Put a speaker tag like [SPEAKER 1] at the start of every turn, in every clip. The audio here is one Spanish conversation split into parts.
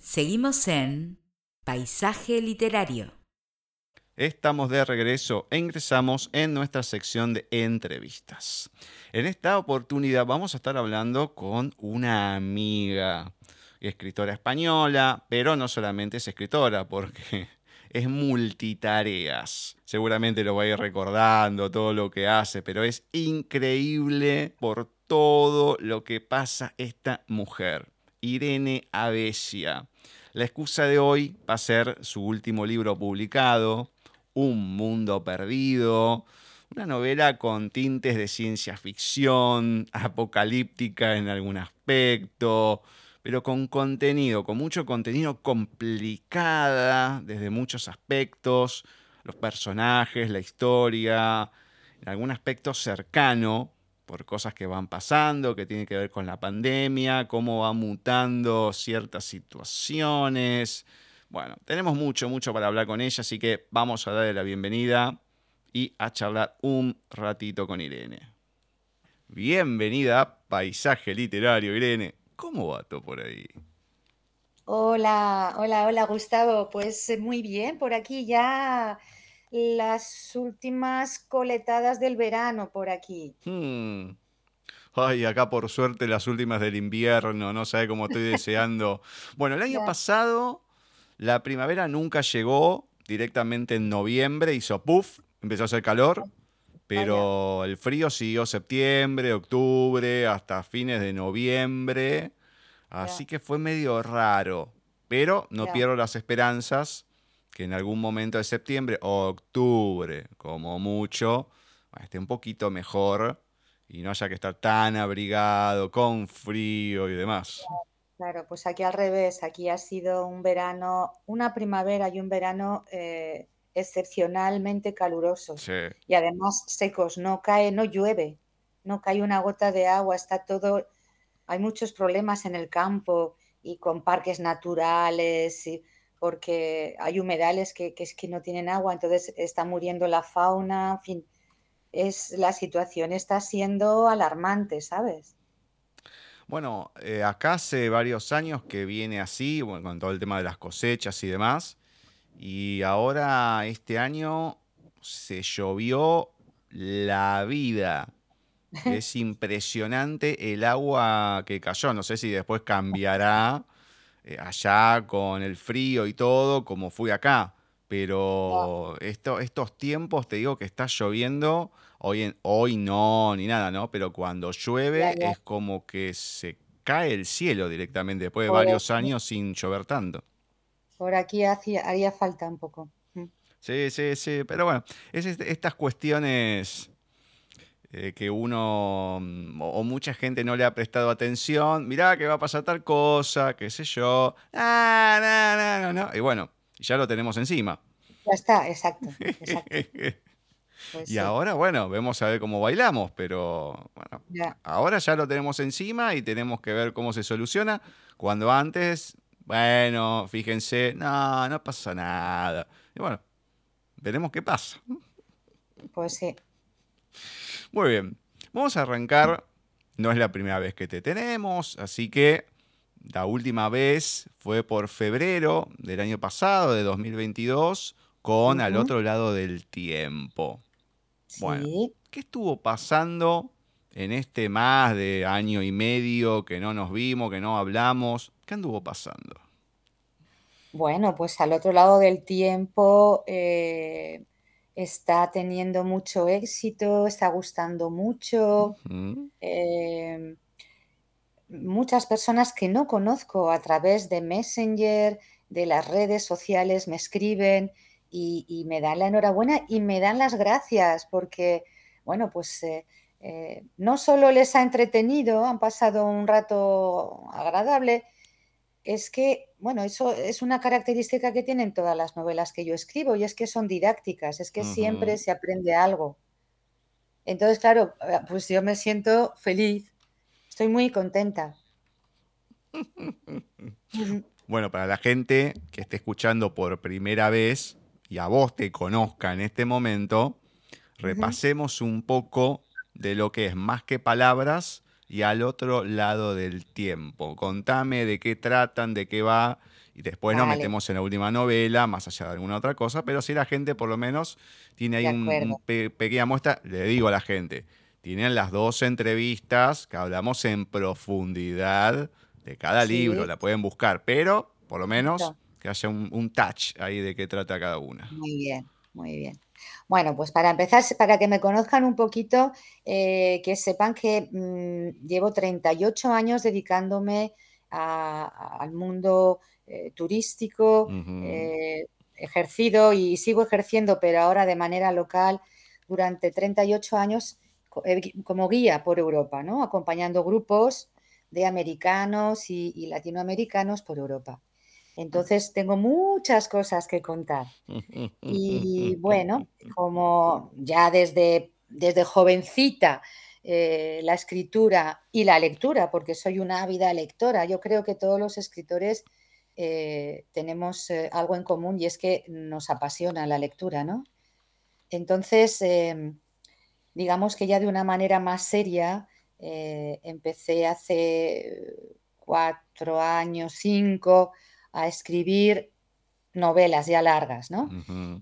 [SPEAKER 1] Seguimos en Paisaje Literario.
[SPEAKER 2] Estamos de regreso e ingresamos en nuestra sección de entrevistas. En esta oportunidad vamos a estar hablando con una amiga, escritora española, pero no solamente es escritora, porque es multitareas. Seguramente lo va a ir recordando todo lo que hace, pero es increíble por todo lo que pasa esta mujer. Irene Avesia. La excusa de hoy va a ser su último libro publicado, Un Mundo Perdido, una novela con tintes de ciencia ficción, apocalíptica en algún aspecto, pero con contenido, con mucho contenido complicada desde muchos aspectos, los personajes, la historia, en algún aspecto cercano por cosas que van pasando, que tienen que ver con la pandemia, cómo va mutando ciertas situaciones. Bueno, tenemos mucho, mucho para hablar con ella, así que vamos a darle la bienvenida y a charlar un ratito con Irene. Bienvenida a Paisaje Literario, Irene. ¿Cómo va todo por ahí?
[SPEAKER 3] Hola, hola, hola Gustavo. Pues eh, muy bien, por aquí ya las últimas coletadas del verano por aquí.
[SPEAKER 2] Hmm. Ay, acá por suerte las últimas del invierno, no sabe cómo estoy deseando. Bueno, el año pasado la primavera nunca llegó directamente en noviembre, hizo puff, empezó a hacer calor, pero el frío siguió septiembre, octubre, hasta fines de noviembre. Así que fue medio raro. Pero no pierdo las esperanzas que en algún momento de septiembre o octubre, como mucho, esté un poquito mejor y no haya que estar tan abrigado, con frío y demás.
[SPEAKER 3] Claro, pues aquí al revés, aquí ha sido un verano, una primavera y un verano eh, excepcionalmente calurosos y además secos, no cae, no llueve, no cae una gota de agua, está todo, hay muchos problemas en el campo y con parques naturales, porque hay humedales que, es que no tienen agua, entonces está muriendo la fauna, en fin, es, la situación está siendo alarmante, ¿sabes?
[SPEAKER 2] Bueno, eh, acá hace varios años que viene así, bueno, con todo el tema de las cosechas y demás, y ahora este año se llovió la vida. Es impresionante el agua que cayó. No sé si después cambiará eh, allá con el frío y todo, como fui acá. Pero estos tiempos, te digo que está lloviendo, hoy, hoy no, ni nada, ¿no? Pero cuando llueve es como que se cae el cielo directamente, después de varios años sin llover tanto.
[SPEAKER 3] Por aquí hacía, haría falta un poco. Mm.
[SPEAKER 2] Sí, sí, sí. Pero bueno, es estas cuestiones eh, que uno mm, o, mucha gente no le ha prestado atención. Mirá que va a pasar tal cosa, qué sé yo. Ah, no, no, no, Y bueno, ya lo tenemos encima.
[SPEAKER 3] Ya está, exacto.
[SPEAKER 2] y ahora, bueno, vemos a ver cómo bailamos, pero bueno, ahora ya lo tenemos encima y tenemos que ver cómo se soluciona. Cuando antes bueno, fíjense, no, no pasa nada. Y bueno, veremos qué pasa.
[SPEAKER 3] Pues sí.
[SPEAKER 2] Muy bien, vamos a arrancar. No es la primera vez que te tenemos, así que la última vez fue por febrero del año pasado, de 2022, con Al otro lado del tiempo. Bueno, ¿qué estuvo pasando en este más de año y medio que no nos vimos, que no hablamos? ¿Qué anduvo pasando?
[SPEAKER 3] Bueno, pues al otro lado del tiempo eh, está teniendo mucho éxito, está gustando mucho. Em, muchas personas que no conozco a través de Messenger, de las redes sociales, me escriben y, me dan la enhorabuena y me dan las gracias porque, bueno, pues eh, eh, no solo les ha entretenido, han pasado un rato agradable, es que, bueno, eso es una característica que tienen todas las novelas que yo escribo y es que son didácticas, es que siempre se aprende algo. Entonces, claro, eh, pues yo me siento feliz, estoy muy contenta.
[SPEAKER 2] Bueno, para la gente que esté escuchando por primera vez y a vos te conozca en este momento, repasemos un poco de lo que es más que palabras y al otro lado del tiempo. Contame de qué tratan, de qué va, y después nos metemos en la última novela, más allá de alguna otra cosa, pero si la gente por lo menos tiene ahí una pequeña muestra, le digo a la gente, tienen las dos entrevistas que hablamos en profundidad de cada libro, la pueden buscar, pero por lo menos que haya un, touch ahí de qué trata cada una.
[SPEAKER 3] Muy bien, muy bien. Bueno, pues para empezar, para que me conozcan un poquito, eh, que sepan que mm, llevo 38 años dedicándome al mundo eh, turístico, eh, ejercido y sigo ejerciendo, pero ahora de manera local, durante 38 años como guía por Europa, ¿no? acompañando grupos de americanos y latinoamericanos por Europa. Entonces tengo muchas cosas que contar. Y bueno, como ya desde, desde jovencita eh, la escritura y la lectura, porque soy una ávida lectora, yo creo que todos los escritores eh, tenemos eh, algo en común y es que nos apasiona la lectura, ¿no? Entonces, em, digamos que ya de una manera más seria, empecé hace cuatro años, cinco, a escribir novelas ya largas, ¿no?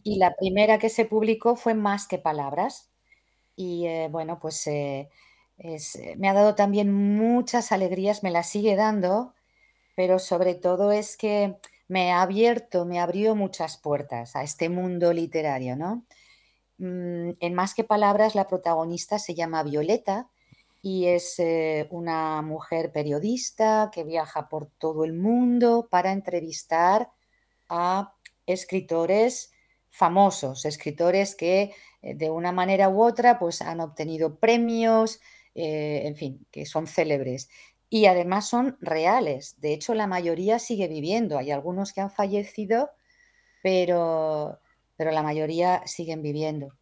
[SPEAKER 3] Y la primera que se publicó fue Más que Palabras. Y eh, bueno, pues eh, eh, me ha dado también muchas alegrías, me las sigue dando, pero sobre todo es que me ha abierto, me abrió muchas puertas a este mundo literario, ¿no? Mm, en Más que Palabras, la protagonista se llama Violeta y es eh, una mujer periodista que viaja por todo el mundo para entrevistar a escritores famosos, escritores que eh, de una manera u otra pues han obtenido premios, eh, en fin, que son célebres. Y además son reales. De hecho, la mayoría sigue viviendo. Hay algunos que han fallecido, pero, pero la mayoría siguen viviendo.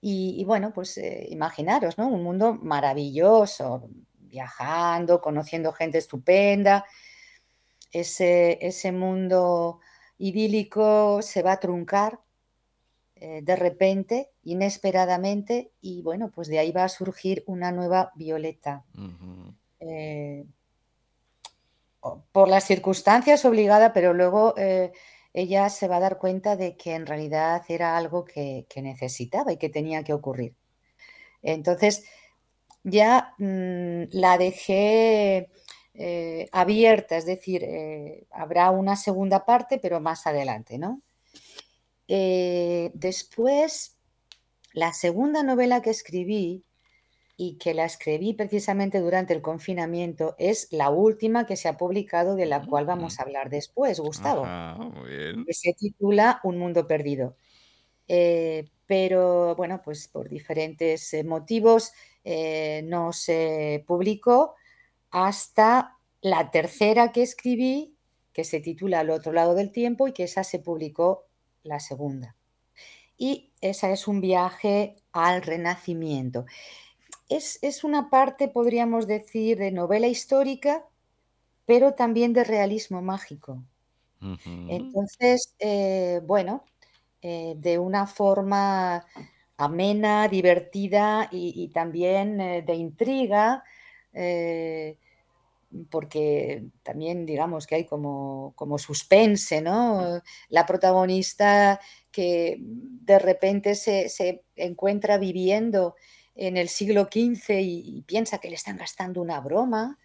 [SPEAKER 3] Y, bueno, pues eh, imaginaros, ¿no? Un mundo maravilloso, viajando, conociendo gente estupenda. Ese, ese mundo idílico se va a truncar eh, de repente, inesperadamente, y bueno, pues de ahí va a surgir una nueva Violeta. Eh, por las circunstancias obligada, pero luego ella se va a dar cuenta de que en realidad era algo que, necesitaba y que tenía que ocurrir. Entonces, ya mm, la dejé eh, abierta, es decir, eh, habrá una segunda parte, pero más adelante, ¿no? Eh, después, la segunda novela que escribí y que la escribí precisamente durante el confinamiento, es la última que se ha publicado, de la cual vamos a hablar después, Gustavo, que se titula Un mundo perdido. Eh, pero bueno, pues por diferentes eh, motivos eh, no se publicó hasta la tercera que escribí, que se titula Al otro lado del tiempo y que esa se publicó la segunda. Y esa es un viaje al renacimiento es, una parte, podríamos decir, de novela histórica, pero también de realismo mágico. Entonces, eh, bueno, eh, de una forma amena, divertida y, también eh, de intriga, porque también digamos que hay como, como suspense, ¿no? La protagonista que de repente se, se encuentra viviendo en el siglo XV y, piensa que le están gastando una broma,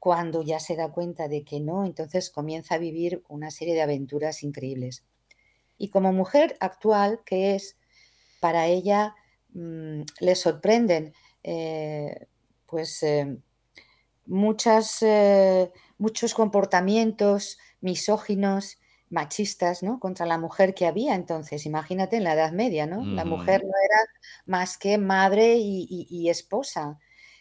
[SPEAKER 3] cuando ya se da cuenta de que no, entonces comienza a vivir una serie de aventuras increíbles. Y como mujer actual, que es, para ella mm, le sorprenden eh, pues eh, eh, muchos comportamientos misóginos machistas, ¿no? Contra la mujer que había entonces. Imagínate en la Edad Media, ¿no? La mujer no era más que madre y, esposa.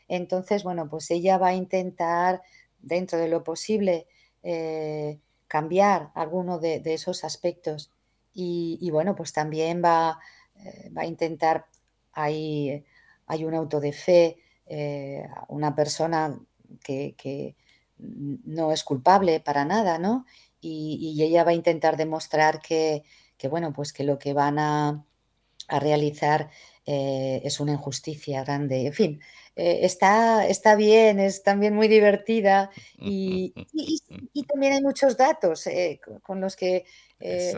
[SPEAKER 3] Entonces, bueno, pues ella va a intentar, dentro de lo posible, eh, cambiar alguno de, esos aspectos. Y, bueno, pues también va, eh, va a intentar, hay, hay un auto de fe, eh, una persona que, que no es culpable para nada, ¿no? Y, ella va a intentar demostrar que, bueno, pues que lo que van a, realizar eh, es una injusticia grande. En fin, eh, está, está bien, es también muy divertida y, también hay muchos datos eh, con los que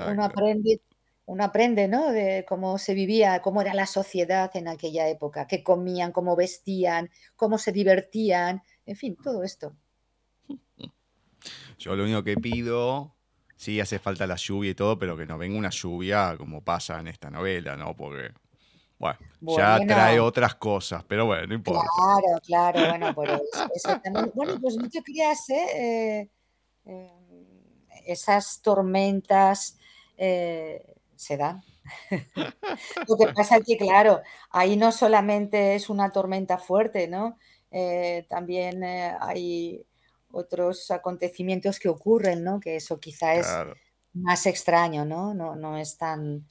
[SPEAKER 3] uno aprende uno aprende, ¿no? De cómo se vivía, cómo era la sociedad en aquella época, qué comían, cómo vestían, cómo se divertían, en fin, todo esto.
[SPEAKER 2] Yo lo único que pido, sí hace falta la lluvia y todo, pero que no venga una lluvia como pasa en esta novela, ¿no? Porque, bueno, ya trae otras cosas, pero bueno, no importa.
[SPEAKER 3] Claro, claro, bueno, pero eso, también, bueno, pues no te creas, ¿eh? eh esas tormentas, eh, se dan. Lo que pasa es que, claro, ahí no solamente es una tormenta fuerte, ¿no? Eh, también hay otros acontecimientos que ocurren, ¿no? Que eso quizá es más extraño, ¿no? No, no es tan,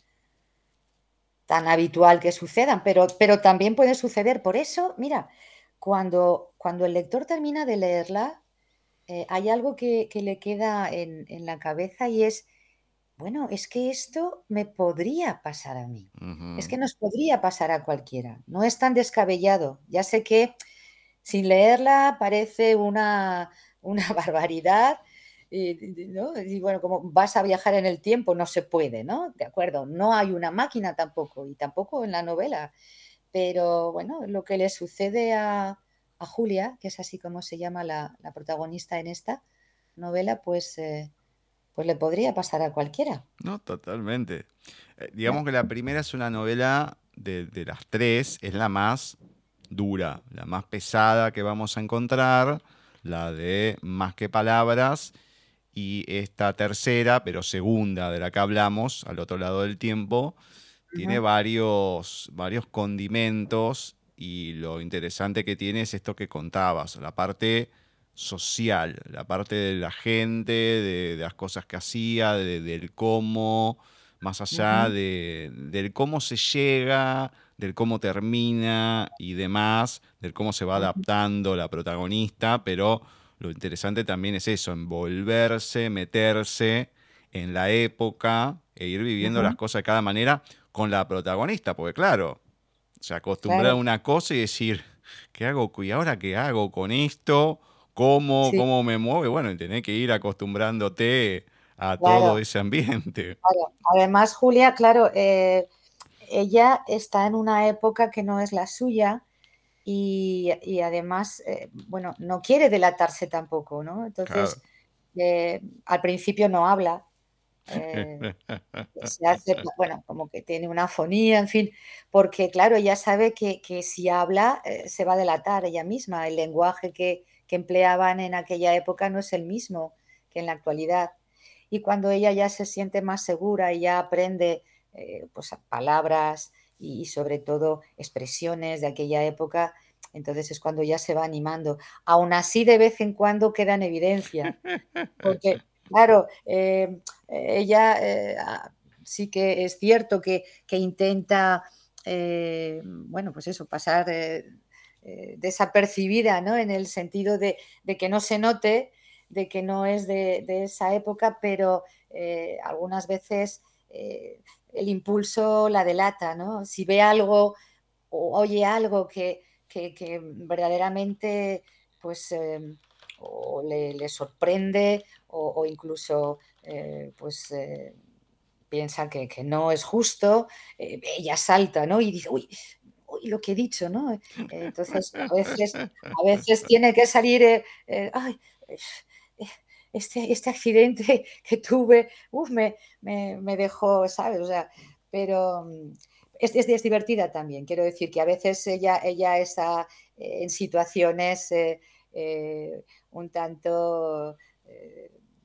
[SPEAKER 3] tan habitual que sucedan, pero, pero también puede suceder. Por eso, mira, cuando, cuando el lector termina de leerla, eh, hay algo que, le queda en, en la cabeza y es bueno, es que esto me podría pasar a mí. Es que nos podría pasar a cualquiera. No es tan descabellado. Ya sé que sin leerla parece una, una barbaridad. Y, bueno, como vas a viajar en el tiempo, no se puede, ¿no? De acuerdo, no hay una máquina tampoco, y tampoco en la novela. Pero bueno, lo que le sucede a, Julia, que es así como se llama la, protagonista en esta novela, pues eh, pues le podría pasar a cualquiera.
[SPEAKER 2] No, totalmente. Eh, digamos que la primera es una novela de, las tres, es la más dura, la más pesada que vamos a encontrar, la de Más que Palabras, y esta tercera, pero segunda de la que hablamos, al otro lado del tiempo, tiene varios, varios condimentos y lo interesante que tiene es esto que contabas, la parte social, la parte de la gente, de, las cosas que hacía, del cómo, más allá de, del cómo se llega, del cómo termina y demás, del cómo se va adaptando la protagonista, pero lo interesante también es eso, envolverse, meterse en la época e ir viviendo las cosas de cada manera con la protagonista, porque claro, se acostumbra a una cosa y decir, ¿qué hago? ¿Y ahora qué hago con esto? cómo, cómo me mueve, bueno, y tenés que ir acostumbrándote a todo ese ambiente.
[SPEAKER 3] Además, Julia, claro, eh, ella está en una época que no es la suya y, además, eh, bueno, no quiere delatarse tampoco, ¿no? Entonces, eh, al principio no habla. se hace, bueno, como que tiene una fonía, en fin, porque claro, ella sabe que, que si habla se va a delatar ella misma, el lenguaje que, que empleaban en aquella época no es el mismo que en la actualidad. Y cuando ella ya se siente más segura y ya aprende eh, pues, palabras y, sobre todo expresiones de aquella época, entonces es cuando ya se va animando. Aún así, de vez en cuando queda en evidencia, porque, claro, eh, ella eh, ah, sí que es cierto que, que intenta, bueno, pues eso, pasar desapercibida, ¿no? En el sentido de, que no se note, de que no es de, esa época, pero algunas veces el impulso la delata, ¿no? Si ve algo o oye algo que, verdaderamente pues, o le, sorprende o, incluso pues piensa que, que, no es justo, ella salta, ¿no? Y dice, uy, lo que he dicho, ¿no? Entonces, a veces, a veces tiene que salir, eh, eh, ay, este, este, accidente que tuve, uf, me, me, dejó, ¿sabes? O sea, pero mm, es, es, divertida también. Quiero decir que a veces ella, ella está eh, en situaciones un tanto,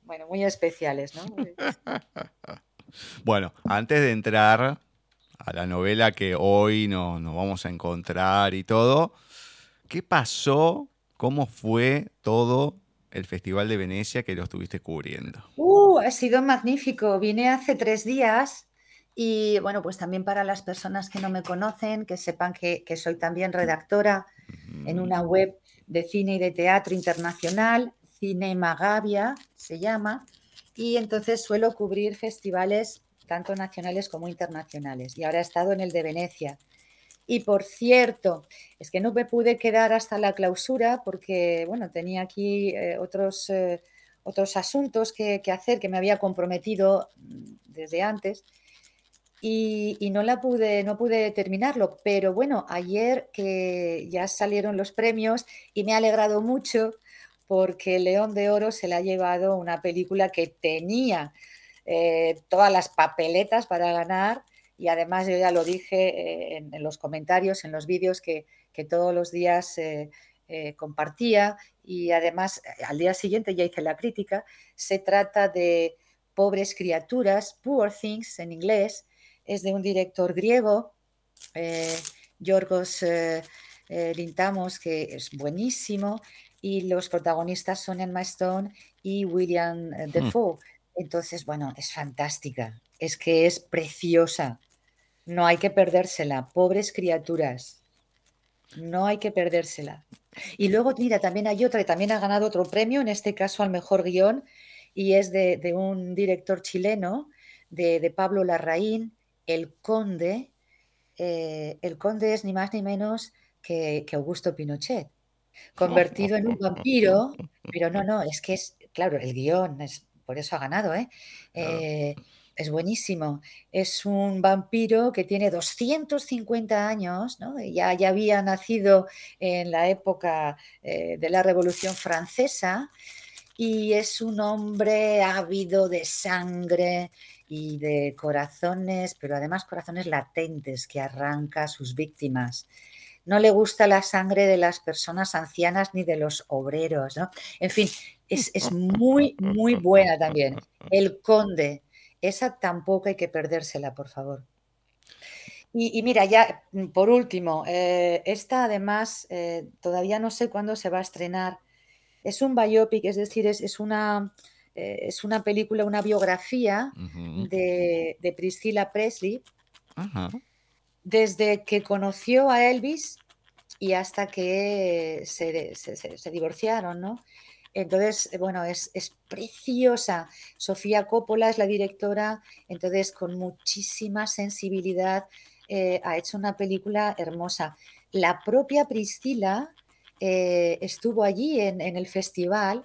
[SPEAKER 3] bueno, muy especiales, ¿no?
[SPEAKER 2] Bueno, antes de entrar a la novela que hoy nos vamos a encontrar y todo. ¿Qué pasó? ¿Cómo fue todo el Festival de Venecia que lo estuviste cubriendo?
[SPEAKER 3] Uh, ha sido magnífico. Vine hace tres días y bueno, pues también para las personas que no me conocen, que sepan que, soy también redactora en una web de cine y de teatro internacional, Cinema Gavia se llama, y entonces suelo cubrir festivales tanto nacionales como internacionales. Y ahora he estado en el de Venecia. Y por cierto, es que no me pude quedar hasta la clausura porque, bueno, tenía aquí eh, otros, eh, otros asuntos que, hacer que me había comprometido mm, desde antes y, no la pude, no pude terminarlo. Pero bueno, ayer que ya salieron los premios y me ha alegrado mucho porque León de Oro se le ha llevado una película que tenía eh, todas las papeletas para ganar y además yo ya lo dije eh, en, los comentarios, en los vídeos que, todos los días eh, compartía y además al día siguiente ya hice la crítica. Se trata de Pobres criaturas, Poor Things en inglés, es de un director griego, Yorgos Lintamos, que es buenísimo, y los protagonistas son Emma Stone y William hmm. Defoe. Entonces, bueno, es fantástica, es que es preciosa. No hay que perdérsela, pobres criaturas. No hay que perdérsela. Y luego, mira, también hay otra que también ha ganado otro premio, en este caso al mejor guion, y es de, un director chileno, de, Pablo Larraín, El Conde. Eh, el Conde es ni más ni menos que, que Augusto Pinochet, convertido en un vampiro, pero no, no, es que es, claro, el guion es por eso ha ganado, ¿eh? ¿eh? Es buenísimo. Es un vampiro que tiene 250 años, ya, ya había nacido en la época eh, de la Revolución Francesa y es un hombre ávido de sangre y de corazones, pero además corazones latentes que arranca a sus víctimas no le gusta la sangre de las personas ancianas ni de los obreros, ¿no? En fin, es, muy, muy buena también. El Conde, esa tampoco hay que perdérsela, por favor. Y, mira, ya mm, por último, eh, esta además eh, todavía no sé cuándo se va a estrenar. Es un biopic, es decir, es, una, eh, es una película, una biografía de, Priscilla Presley, desde que conoció a Elvis y hasta que se, se divorciaron, ¿no? Entonces, eh, bueno, es, preciosa. Sofía Coppola es la directora, entonces con muchísima sensibilidad eh, ha hecho una película hermosa. La propia Priscila eh, estuvo allí en, el festival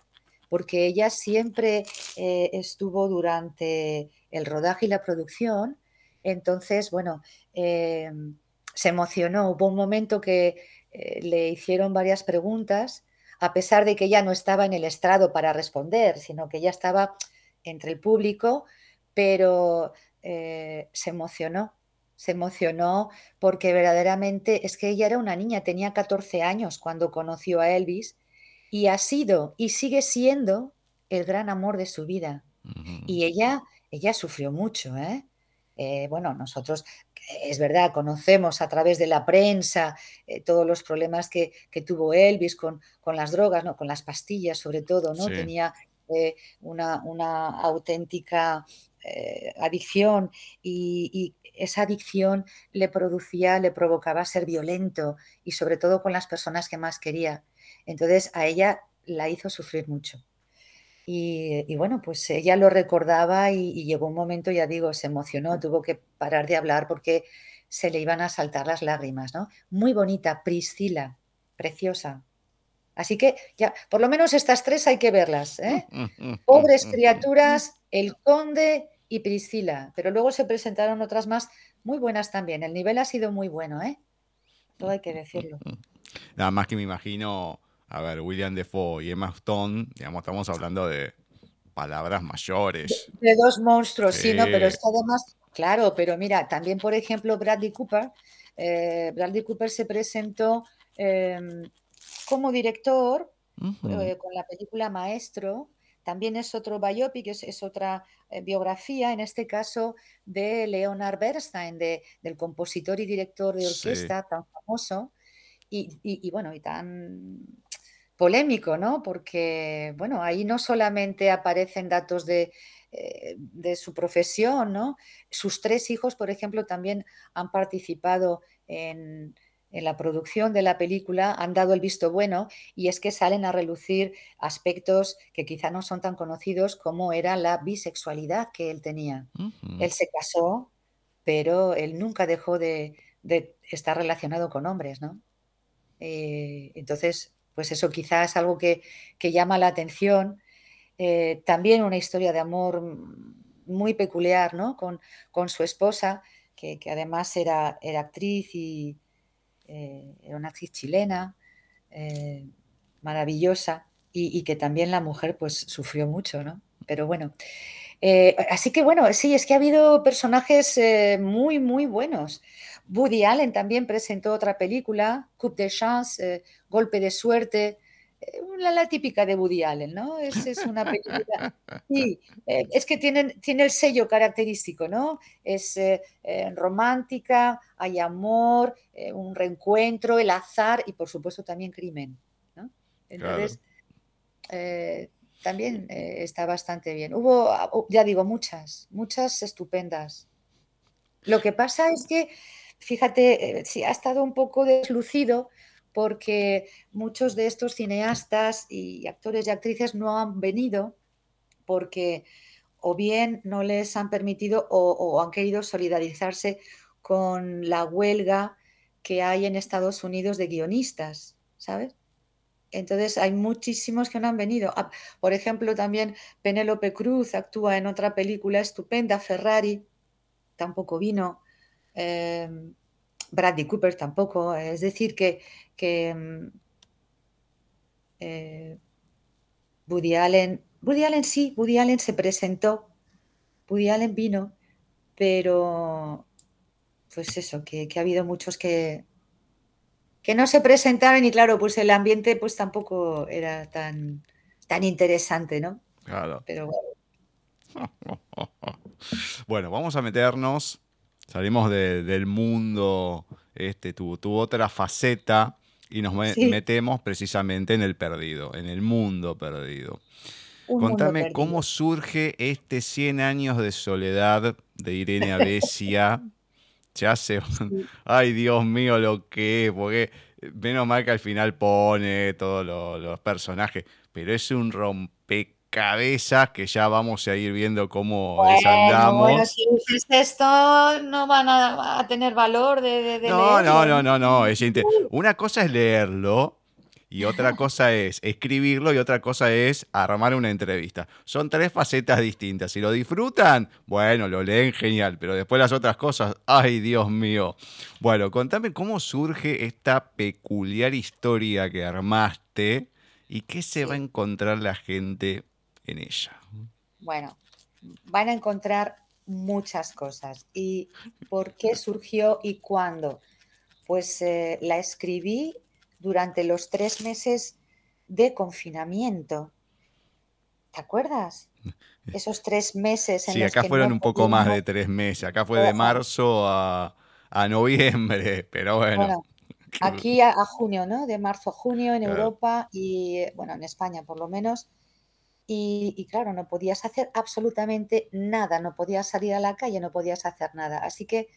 [SPEAKER 3] porque ella siempre estuvo durante el rodaje y la producción. Entonces, bueno, se emocionó. Hubo un momento que le hicieron varias preguntas a pesar de que ella no estaba en el estrado para responder, sino que ella estaba entre el público, pero eh, se emocionó, se emocionó porque verdaderamente es que ella era una niña, tenía 14 años cuando conoció a Elvis y ha sido y sigue siendo el gran amor de su vida. Y ella, ella sufrió mucho, ¿eh? Eh, bueno, nosotros, es verdad, conocemos a través de la prensa eh, todos los problemas que, tuvo Elvis con, las drogas, ¿no? con las pastillas sobre todo, ¿no? Tenía eh, una, auténtica adicción y, esa adicción le producía, le provocaba ser violento y sobre todo con las personas que más quería. Entonces a ella la hizo sufrir mucho. Y, bueno, pues ella lo recordaba y, llegó un momento, ya digo, se emocionó, tuvo que parar de hablar porque se le iban a saltar las lágrimas, ¿no? Muy bonita, Priscila, preciosa. Así que ya, por lo menos estas tres hay que verlas, ¿eh? Pobres criaturas, El Conde y Priscila. Pero luego se presentaron otras más muy buenas también. El nivel ha sido muy bueno, ¿eh? Todo hay que decirlo.
[SPEAKER 2] Nada más que me imagino a ver, William Defoe y Emma Stone, digamos, estamos hablando de palabras mayores.
[SPEAKER 3] De, dos monstruos, sí. no, pero es que además, claro, pero mira, también, por ejemplo, Bradley Cooper, eh, Bradley Cooper se presentó em, como director eh, con la película Maestro, también es otro biopic, es, es otra eh, biografía, en este caso de Leonard Bernstein, de, del compositor y director de orquesta tan famoso. Y, y, bueno, y tan polémico, ¿no? Porque, bueno, ahí no solamente aparecen datos de, eh, de, su profesión, ¿no? Sus tres hijos, por ejemplo, también han participado en, en, la producción de la película, han dado el visto bueno y es que salen a relucir aspectos que quizá no son tan conocidos como era la bisexualidad que él tenía. Él se casó, pero él nunca dejó de, de estar relacionado con hombres, ¿no? Eh, entonces, pues eso quizás algo que, llama la atención. Eh, también una historia de amor muy peculiar, ¿no? Con, su esposa, que, además era, era, actriz y era una actriz chilena, maravillosa, y, y, que también la mujer pues sufrió mucho, ¿no? Pero bueno, eh, así que bueno, sí, es que ha habido personajes eh, muy, muy buenos. Woody Allen también presentó otra película, Coup de Chance, eh, Golpe de Suerte, la, típica de Woody Allen, ¿no? Es, es una película. Sí, es que tienen, tiene el sello característico, ¿no? Es romántica, hay amor, un reencuentro, el azar y por supuesto también crimen, ¿no? Entonces, también eh, está bastante bien. Hubo, ah, ya digo, muchas, muchas estupendas. Lo que pasa es que, fíjate, eh, sí, ha estado un poco deslucido porque muchos de estos cineastas y actores y actrices no han venido porque o bien no les han permitido o, han querido solidarizarse con la huelga que hay en Estados Unidos de guionistas, ¿sabes? Entonces hay muchísimos que no han venido. Ah, por ejemplo, también Penélope Cruz actúa en otra película estupenda, Ferrari, tampoco vino. Em, Bradley Cooper tampoco. Es decir, que, que mm, eh, Woody Allen, Woody Allen sí, Woody Allen se presentó, Woody Allen vino, pero pues eso, que ha habido muchos que, que no se presentaron y claro, pues el ambiente pues tampoco era tan, tan interesante, ¿no?
[SPEAKER 2] Claro.
[SPEAKER 3] Pero
[SPEAKER 2] bueno. vamos a meternos, salimos del mundo, este, tu, otra faceta y nos metemos precisamente en el perdido, en el mundo perdido. Contame cómo surge este 100 años de soledad de Irene Abesia ya se... Ay, Dios mío, lo que es, porque eh, menos mal que al final pone todos los, personajes, pero es un rompecabezas que ya vamos a ir viendo cómo desandamos. Bueno,
[SPEAKER 3] si dices esto, no van a, tener valor de,
[SPEAKER 2] no, No, no, no, no, Una cosa es leerlo y otra cosa es escribirlo y otra cosa es armar una entrevista. Son tres facetas distintas. Si lo disfrutan, bueno, lo leen genial, pero después las otras cosas, ay Dios mío. Bueno, contame cómo surge esta peculiar historia que armaste y qué se va a encontrar la gente en ella.
[SPEAKER 3] Bueno, van a encontrar muchas cosas. ¿Y por qué surgió y cuándo? Pues eh, la escribí durante los tres meses de confinamiento. ¿Te acuerdas? Esos tres meses
[SPEAKER 2] en sí, acá fueron un poco más de tres meses. Acá fue de marzo a, noviembre, pero bueno.
[SPEAKER 3] aquí a, junio, ¿no? De marzo a junio en Europa y, bueno, en España por lo menos. Y, y, claro, no podías hacer absolutamente nada, no podías salir a la calle, no podías hacer nada. Así que,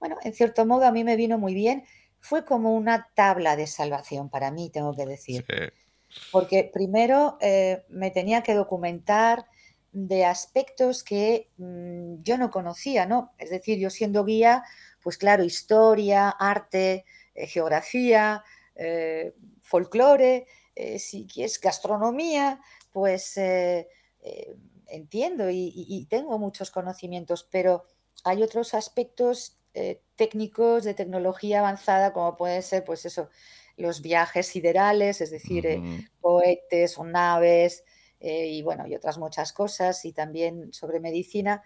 [SPEAKER 3] bueno, en cierto modo a mí me vino muy bien fue como una tabla de salvación para mí, tengo que decir. Porque primero eh, me tenía que documentar de aspectos que mm, yo no conocía, ¿no? Es decir, yo siendo guía, pues claro, historia, arte, eh, geografía, eh, folclore, si quieres gastronomía, pues entiendo y tengo muchos conocimientos, pero hay otros aspectos eh, técnicos de tecnología avanzada, como pueden ser, pues eso, los viajes siderales, es decir, eh, cohetes o naves, eh, y bueno, y otras muchas cosas, y también sobre medicina,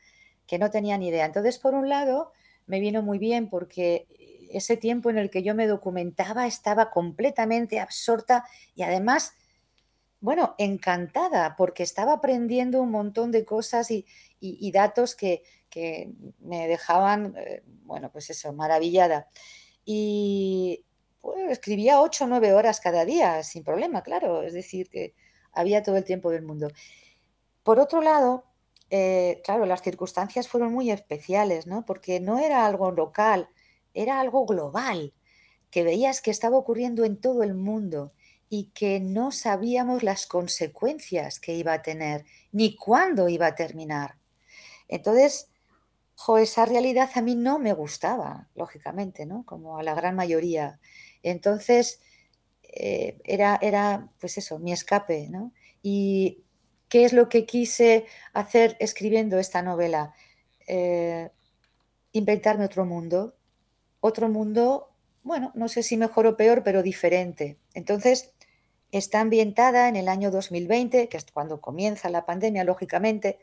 [SPEAKER 3] que no tenía ni idea. Entonces, por un lado, me vino muy bien porque ese tiempo en el que yo me documentaba estaba completamente absorta y además, bueno, encantada porque estaba aprendiendo un montón de cosas y datos que, me dejaban, eh, bueno, pues eso, maravillada. Y escribía ocho o nueve horas cada día, sin problema, claro, es decir, que había todo el tiempo del mundo. Por otro lado, eh, claro, las circunstancias fueron muy especiales, ¿no? Porque no era algo local, era algo global, que veías que estaba ocurriendo en todo el mundo y que no sabíamos las consecuencias que iba a tener, ni cuándo iba a terminar. Entonces, esa realidad a mí no me gustaba, lógicamente, ¿no? Como a la gran mayoría. Entonces, eh, era, era, pues eso, mi escape, ¿no? Y ¿qué es lo que quise hacer escribiendo esta novela? Eh, inventarme otro mundo, otro mundo, bueno, no sé si mejor o peor, pero diferente. Entonces, está ambientada en el año 2020, que es cuando comienza la pandemia, lógicamente,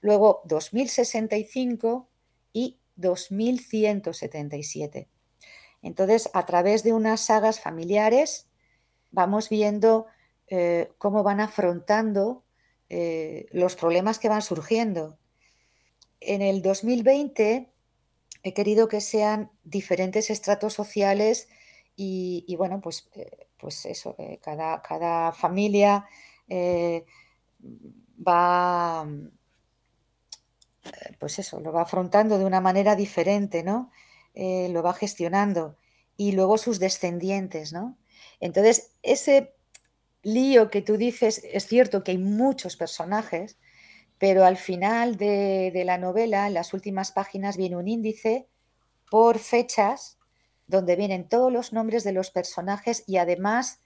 [SPEAKER 3] luego 2065 y 2177. Entonces, a través de unas sagas familiares, vamos viendo eh, cómo van afrontando eh, los problemas que van surgiendo. En el 2020 he querido que sean diferentes estratos sociales y, bueno, pues, eh, pues eso, cada, cada, familia va, pues eso, lo va afrontando de una manera diferente, ¿no? lo va gestionando. Y luego sus descendientes, ¿no? Entonces, ese lío que tú dices, es cierto que hay muchos personajes, pero al final de, la novela, en las últimas páginas, viene un índice por fechas donde vienen todos los nombres de los personajes y además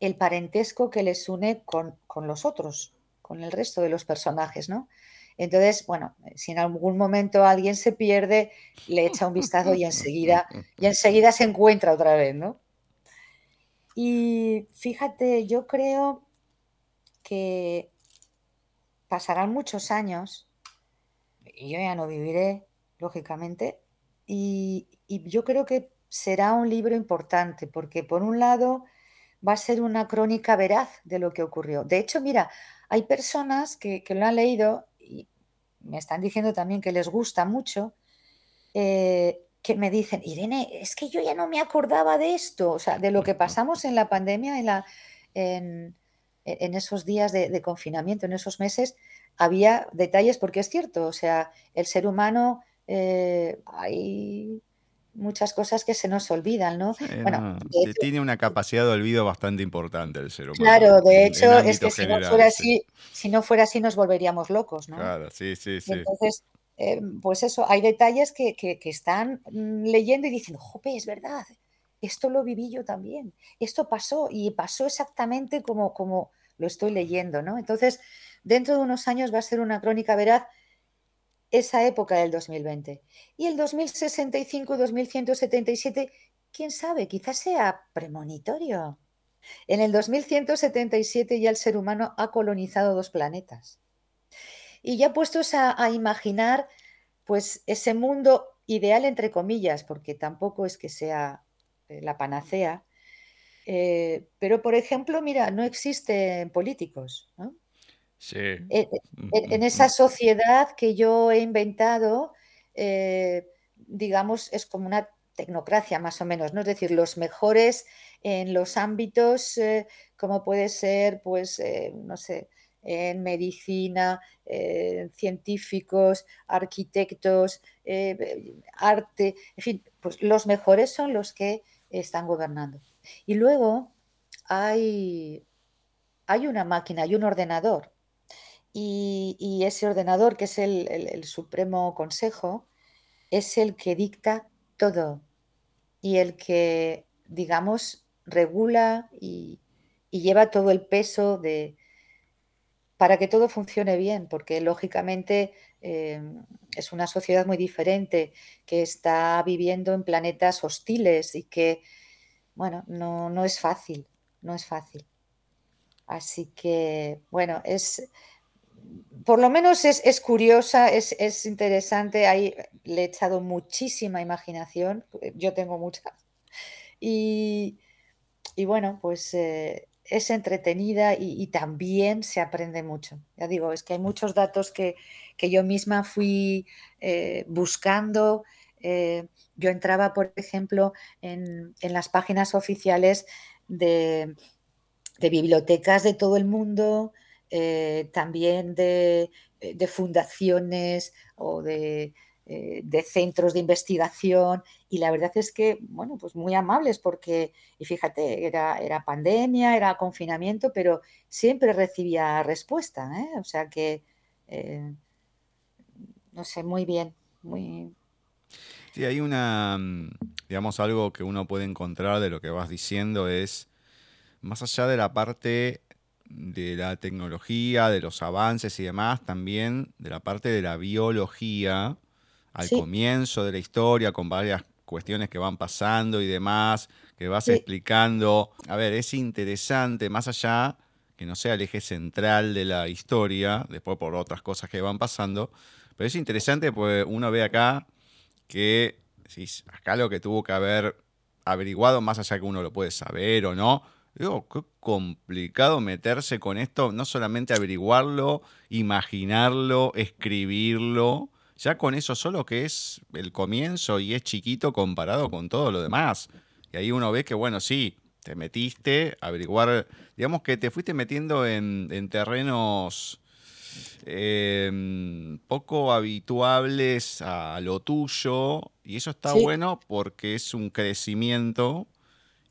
[SPEAKER 3] el parentesco que les une con, los otros, con el resto de los personajes, ¿no? Entonces, bueno, si en algún momento alguien se pierde, le echa un vistazo y enseguida, y enseguida se encuentra otra vez, ¿no? Y fíjate, yo creo que pasarán muchos años, y yo ya no viviré, lógicamente, y, yo creo que será un libro importante, porque por un lado va a ser una crónica veraz de lo que ocurrió. De hecho, mira, hay personas que, lo han leído y me están diciendo también que les gusta mucho, eh, que me dicen, Irene, es que yo ya no me acordaba de esto, o sea, de lo que pasamos en la pandemia, en, la, en, esos días de, confinamiento, en esos meses, había detalles, porque es cierto, o sea, el ser humano, eh, hay muchas cosas que se nos olvidan, ¿no?
[SPEAKER 2] bueno, tiene una capacidad de olvido bastante importante el ser humano.
[SPEAKER 3] Claro, de hecho, es que si no fuera así, si no fuera así nos volveríamos locos, ¿no?
[SPEAKER 2] Claro, sí, sí, sí.
[SPEAKER 3] Entonces, eh, pues eso, hay detalles que, están mm, leyendo y dicen, jope, es verdad, esto lo viví yo también, esto pasó y pasó exactamente como, como lo estoy leyendo, ¿no? Entonces, dentro de unos años va a ser una crónica veraz esa época del 2020. Y el 2065, 2177, quién sabe, quizás sea premonitorio. En el 2177 ya el ser humano ha colonizado dos planetas. Y ya puestos a, imaginar, pues ese mundo ideal, entre comillas, porque tampoco es que sea eh, la panacea, eh, pero por ejemplo, mira, no existen políticos. ¿no?
[SPEAKER 2] Sí.
[SPEAKER 3] En, esa sociedad que yo he inventado, eh, digamos, es como una tecnocracia más o menos, ¿no? Es decir, los mejores en los ámbitos, como puede ser, pues, no sé, en medicina, eh, científicos, arquitectos, eh, arte, en fin, pues los mejores son los que están gobernando. Y luego hay, hay una máquina, hay un ordenador. Y, ese ordenador, que es el, Supremo Consejo, es el que dicta todo y el que, digamos, regula y lleva todo el peso de, para que todo funcione bien, porque lógicamente em, es una sociedad muy diferente que está viviendo en planetas hostiles y que, bueno, no, es fácil, no es fácil. Así que, bueno, es, por lo menos es, curiosa, es, interesante, ahí le he echado muchísima imaginación, yo tengo mucha. Y, bueno, pues eh, es entretenida y, también se aprende mucho. Ya digo, es que hay muchos datos que, yo misma fui eh, buscando. Eh, yo entraba, por ejemplo, en, las páginas oficiales de, bibliotecas de todo el mundo, eh, también de, fundaciones o de eh, de centros de investigación y la verdad es que, bueno, pues muy amables porque, y fíjate, era, era pandemia, era confinamiento, pero siempre recibía respuesta, ¿eh? o sea que, eh, no sé, muy bien, muy...
[SPEAKER 2] Sí, hay una, mm, digamos, algo que uno puede encontrar de lo que vas diciendo es, más allá de la parte de la tecnología, de los avances y demás, también de la parte de la biología, al comienzo de la historia, con varias cuestiones que van pasando y demás, que vas explicando. A ver, es interesante, más allá que no sea el eje central de la historia, después por otras cosas que van pasando, pero es interesante porque uno ve acá que acá lo que tuvo que haber averiguado, más allá que uno lo puede saber o no, digo, qué complicado meterse con esto, no solamente averiguarlo, imaginarlo, escribirlo, ya con eso solo que es el comienzo y es chiquito comparado con todo lo demás. Y ahí uno ve que, bueno, sí, te metiste averiguar, digamos que te fuiste metiendo en, terrenos em, poco habituables a lo tuyo y eso está bueno porque es un crecimiento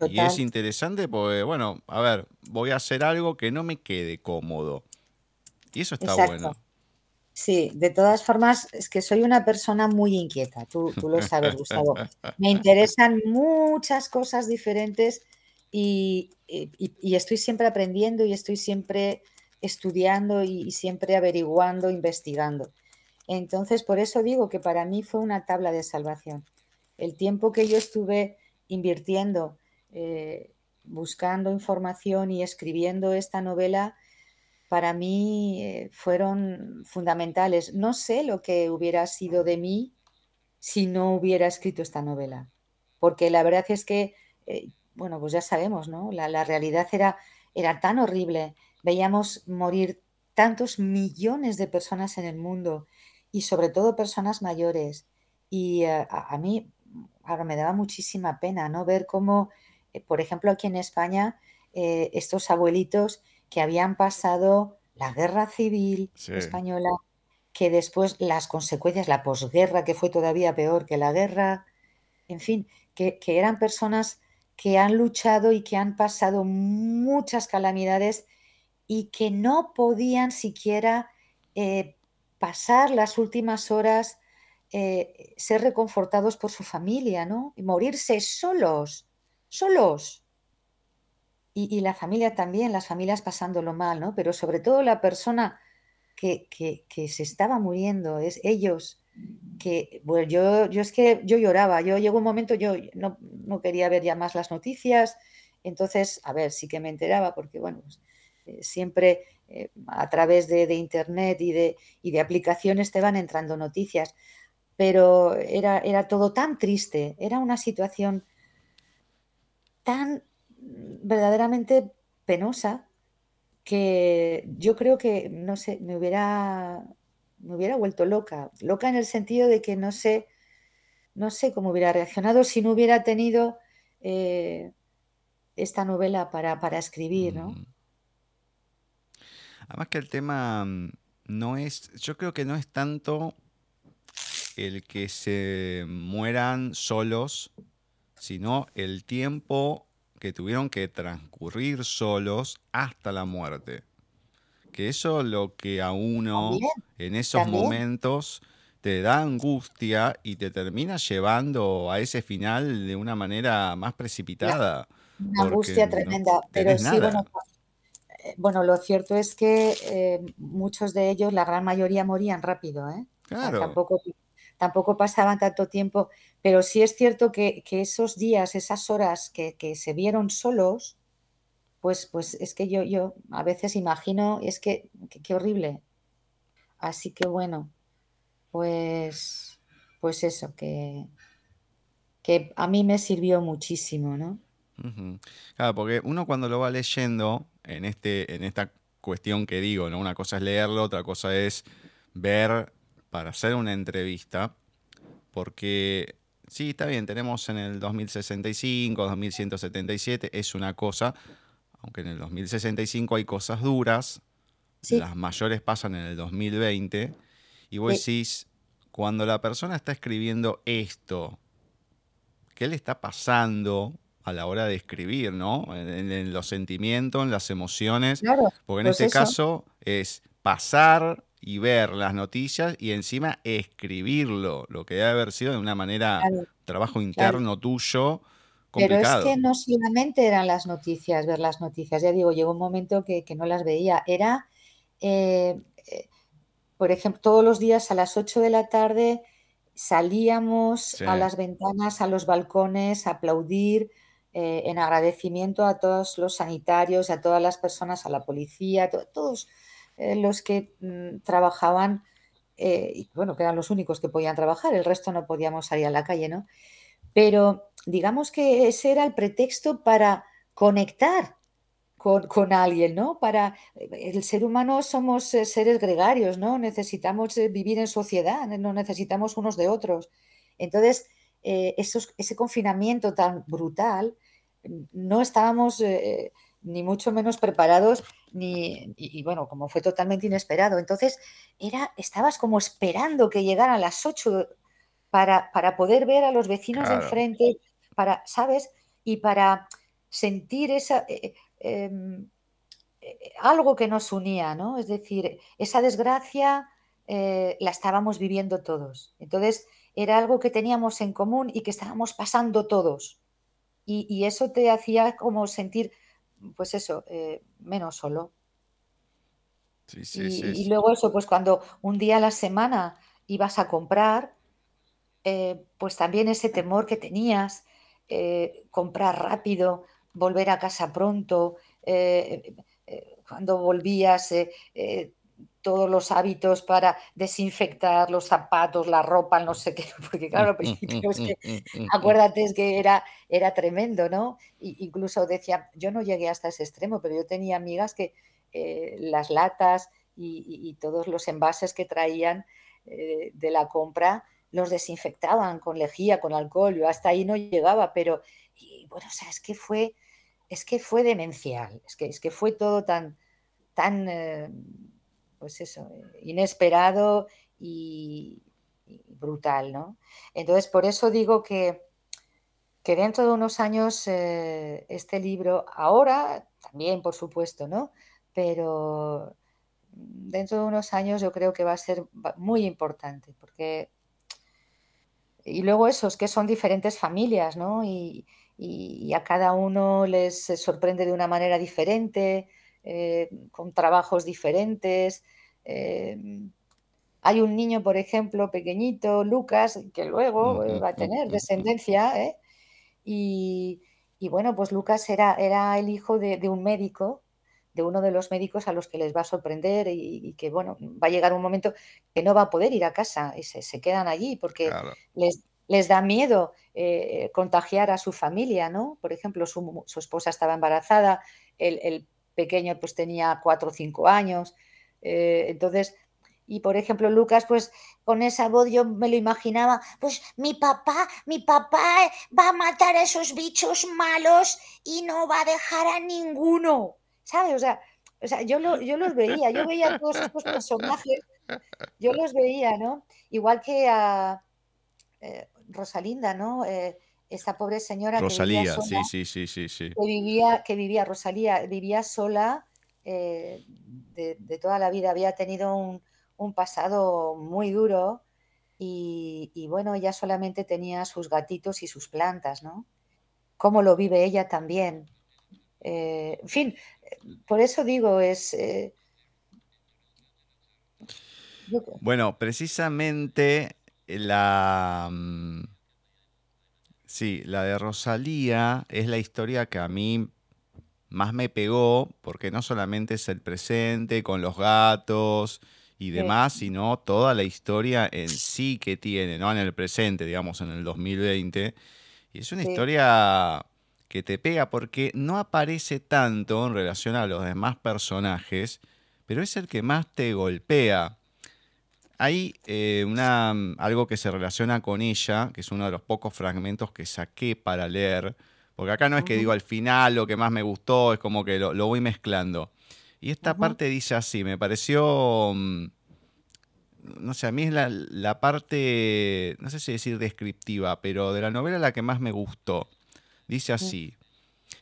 [SPEAKER 2] y es interesante porque, bueno, a ver, voy a hacer algo que no me quede cómodo y eso está bueno.
[SPEAKER 3] Sí, de todas formas, es que soy una persona muy inquieta, tú, tú lo sabes, Gustavo. Me interesan muchas cosas diferentes y, estoy siempre aprendiendo y estoy siempre estudiando y, siempre averiguando, investigando. Entonces, por eso digo que para mí fue una tabla de salvación. El tiempo que yo estuve invirtiendo, eh, buscando información y escribiendo esta novela, para mí eh, fueron fundamentales. No sé lo que hubiera sido de mí si no hubiera escrito esta novela, porque la verdad es que eh, bueno, pues ya sabemos, ¿no? La, realidad era, era tan horrible. Veíamos morir tantos millones de personas en el mundo y sobre todo personas mayores. Y eh, a, mí ahora me daba muchísima pena, ¿no? Ver cómo, por ejemplo, aquí en España, eh, estos abuelitos que habían pasado la guerra civil española, que después las consecuencias, la posguerra, que fue todavía peor que la guerra, en fin, que, que eran personas que han luchado y que han pasado muchas calamidades y que no podían siquiera eh, pasar las últimas horas, eh, ser reconfortados por su familia, ¿no? Y morirse solos, solos. Y, la familia también, las familias pasándolo mal, ¿no? Pero sobre todo la persona que, que se estaba muriendo, es ellos que, bueno, yo, yo es que yo lloraba, yo llegó un momento, yo no, quería ver ya más las noticias, entonces, a ver, sí que me enteraba, porque, bueno, pues, eh, siempre eh, a través de, internet y de, y de, aplicaciones te van entrando noticias, pero era, era todo tan triste, era una situación tan verdaderamente penosa que yo creo que, no sé, me hubiera me hubiera vuelto loca. Loca en el sentido de que no sé, no sé cómo hubiera reaccionado si no hubiera tenido eh, esta novela para, para escribir, ¿no? Mm.
[SPEAKER 2] Además que el tema mm, no es, yo creo que no es tanto el que se mueran solos, sino el tiempo que tuvieron que transcurrir solos hasta la muerte que eso lo que a uno en esos momentos te da angustia y te termina llevando a ese final de una manera más precipitada.
[SPEAKER 3] Una angustia tremenda, pero sí, bueno, eh, bueno, lo cierto es que eh, muchos de ellos, la gran mayoría, morían rápido, ¿eh? Claro. tampoco, tampoco pasaban tanto tiempo, pero sí es cierto que, esos días, esas horas que, que se vieron solos, pues, pues es que yo, yo a veces imagino, es que qué horrible. Así que bueno, pues, pues eso, que, que a mí me sirvió muchísimo, ¿no?
[SPEAKER 2] Claro, porque uno cuando lo va leyendo en, este, en esta cuestión que digo, ¿no? Una cosa es leerlo, otra cosa es ver para hacer una entrevista, porque sí, está bien, tenemos en el 2065, 2177, es una cosa, aunque en el 2065 hay cosas duras, las mayores pasan en el 2020, y vos decís, cuando la persona está escribiendo esto, ¿qué le está pasando a la hora de escribir, ¿no? En, los sentimientos, en las emociones. porque en pues este caso es pasar y ver las noticias y encima escribirlo, lo que debe haber sido de una manera, trabajo interno tuyo.
[SPEAKER 3] Pero es que no solamente eran las noticias, ver las noticias, ya digo, llegó un momento que, no las veía, era, eh, eh, por ejemplo, todos los días a las 8 de la tarde salíamos a las ventanas, a los balcones, a aplaudir eh, en agradecimiento a todos los sanitarios, a todas las personas, a la policía, a todos los que mm, trabajaban, y bueno, que eran los únicos que podían trabajar, el resto no podíamos salir a la calle, ¿no? Pero digamos que ese era el pretexto para conectar con, alguien, ¿no? Para el ser humano somos eh, seres gregarios, ¿no? Necesitamos eh, vivir en sociedad, no necesitamos unos de otros. Entonces, eh, ese confinamiento tan brutal, no estábamos ni mucho menos preparados, ni, y, bueno, como fue totalmente inesperado. Entonces, era, estabas como esperando que llegaran las 8 para, poder ver a los vecinos de enfrente, para, ¿sabes? Y para sentir esa, eh, em, eh, algo que nos unía, ¿no? Es decir, esa desgracia eh, la estábamos viviendo todos. Entonces, era algo que teníamos en común y que estábamos pasando todos. Y, eso te hacía como sentir, pues eso, menos solo. Sí, sí, y, sí, y, luego eso, pues cuando un día a la semana ibas a comprar, eh, pues también ese temor que tenías, eh, comprar rápido, volver a casa pronto, eh, cuando volvías, todos los hábitos para desinfectar los zapatos, la ropa, no sé qué, porque claro, acuérdate es que era, era tremendo, ¿no? incluso decía, yo no llegué hasta ese extremo, pero yo tenía amigas que las latas y, todos los envases que traían de la compra, los desinfectaban con lejía, con alcohol, yo hasta ahí no llegaba, pero bueno, o sea, es que fue, es que fue demencial, es que, es que fue todo tan, tan, eh, pues eso, inesperado y, brutal, ¿no? Entonces, por eso digo que, que dentro de unos años eh, este libro, ahora también, por supuesto, ¿no? Pero dentro de unos años yo creo que va a ser muy importante, porque y luego esos que son diferentes familias, ¿no? Y, a cada uno les sorprende de una manera diferente, eh, con trabajos diferentes. Eh, hay un niño, por ejemplo, pequeñito, Lucas, que luego eh, va a tener descendencia, y, bueno, pues Lucas era, era el hijo de, un médico, de uno de los médicos a los que les va a sorprender y, que, bueno, va a llegar un momento que no va a poder ir a casa y se, quedan allí porque les, les da miedo eh, contagiar a su familia, ¿no? Por ejemplo, su, esposa estaba embarazada, el, pequeño pues tenía cuatro o cinco años, eh, entonces... Y por ejemplo, Lucas, pues con esa voz yo me lo imaginaba, pues mi papá, mi papá va a matar a esos bichos malos y no va a dejar a ninguno. ¿Sabes? O sea, o sea yo, yo los veía, yo veía a todos estos personajes, yo los veía, ¿no? Igual que a, eh, Rosalinda, ¿no? Eh, esta pobre señora
[SPEAKER 2] Rosalía,
[SPEAKER 3] que vivía
[SPEAKER 2] sola, sí, sí, sí, sí,
[SPEAKER 3] Que vivía, que vivía, Rosalía, vivía sola eh, de, toda la vida, había tenido un, pasado muy duro y, bueno, ella solamente tenía sus gatitos y sus plantas, ¿no? Cómo lo vive ella también. en fin, por eso digo, es...
[SPEAKER 2] bueno, precisamente la... Sí, la de Rosalía es la historia que a mí más me pegó, porque no solamente es el presente con los gatos y demás, sino toda la historia en sí que tiene, ¿no? En el presente, digamos, en el 2020. Y es una historia que te pega porque no aparece tanto en relación a los demás personajes, pero es el que más te golpea. Hay eh, una, mm, algo que se relaciona con ella, que es uno de los pocos fragmentos que saqué para leer, porque acá no es que digo al final lo que más me gustó, es como que lo, voy mezclando. Y esta parte dice así, me pareció, mm, no sé, a mí es la, parte, no sé si decir descriptiva, pero de la novela la que más me gustó. Dice así,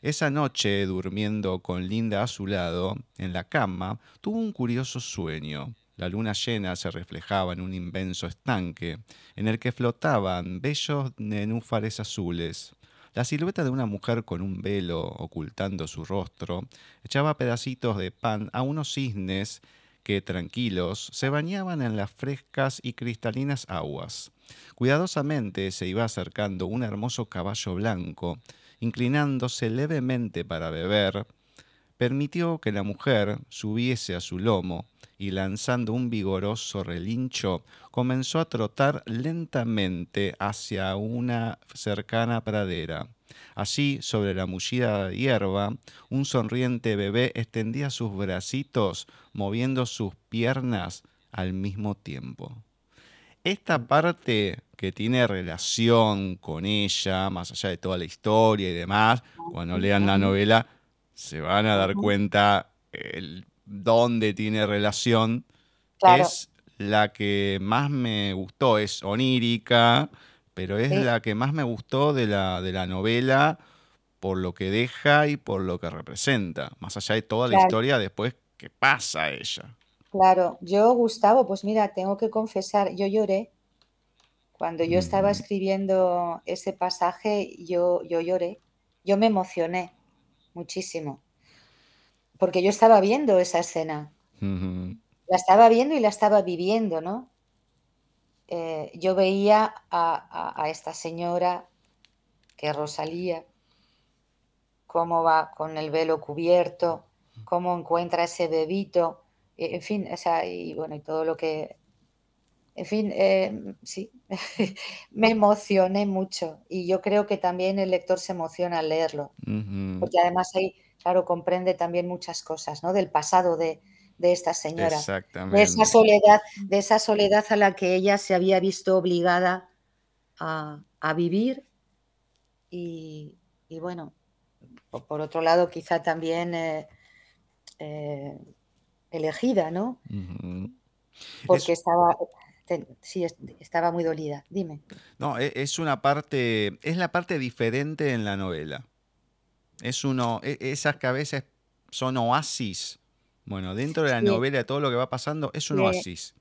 [SPEAKER 2] esa noche, durmiendo con Linda a su lado, en la cama, tuvo un curioso sueño La luna llena se reflejaba en un inmenso estanque, en el que flotaban bellos nenúfares azules. La silueta de una mujer con un velo ocultando su rostro echaba pedacitos de pan a unos cisnes que, tranquilos, se bañaban en las frescas y cristalinas aguas. Cuidadosamente se iba acercando un hermoso caballo blanco, inclinándose levemente para beber, permitió que la mujer subiese a su lomo y lanzando un vigoroso relincho, comenzó a trotar lentamente hacia una cercana pradera. Allí, sobre la mullida hierba, un sonriente bebé extendía sus bracitos, moviendo sus piernas al mismo tiempo. Esta parte que tiene relación con ella, más allá de toda la historia y demás, cuando lean la novela, se van a dar cuenta el dónde tiene relación. Es la que más me gustó, es onírica, pero es la que más me gustó de la, de la novela por lo que deja y por lo que representa, más allá de toda la historia después que pasa a ella.
[SPEAKER 3] Claro, yo, Gustavo, pues mira, tengo que confesar, yo lloré. Cuando yo estaba escribiendo ese pasaje, yo, yo lloré, yo me emocioné muchísimo, porque yo estaba viendo esa escena, la estaba viendo y la estaba viviendo, ¿no? Eh, yo veía a, esta señora, que es Rosalía, cómo va con el velo cubierto, cómo encuentra ese bebito, e, en fin, o y bueno, y todo lo que... En fin, eh, sí, me emocioné mucho y yo creo que también el lector se emociona al leerlo, porque además ahí, claro, comprende también muchas cosas, ¿no? Del pasado de, esta señora, de esa soledad, de esa soledad a la que ella se había visto obligada a, vivir y, bueno, por otro lado, quizá también eh, eh, elegida, ¿no? Porque estaba, sí, estaba muy dolida. Dime.
[SPEAKER 2] No, e, es una parte, es la parte diferente en la novela. Es uno, e, esas que a veces son oasis. Bueno, dentro de la novela, todo lo que va pasando es un oasis.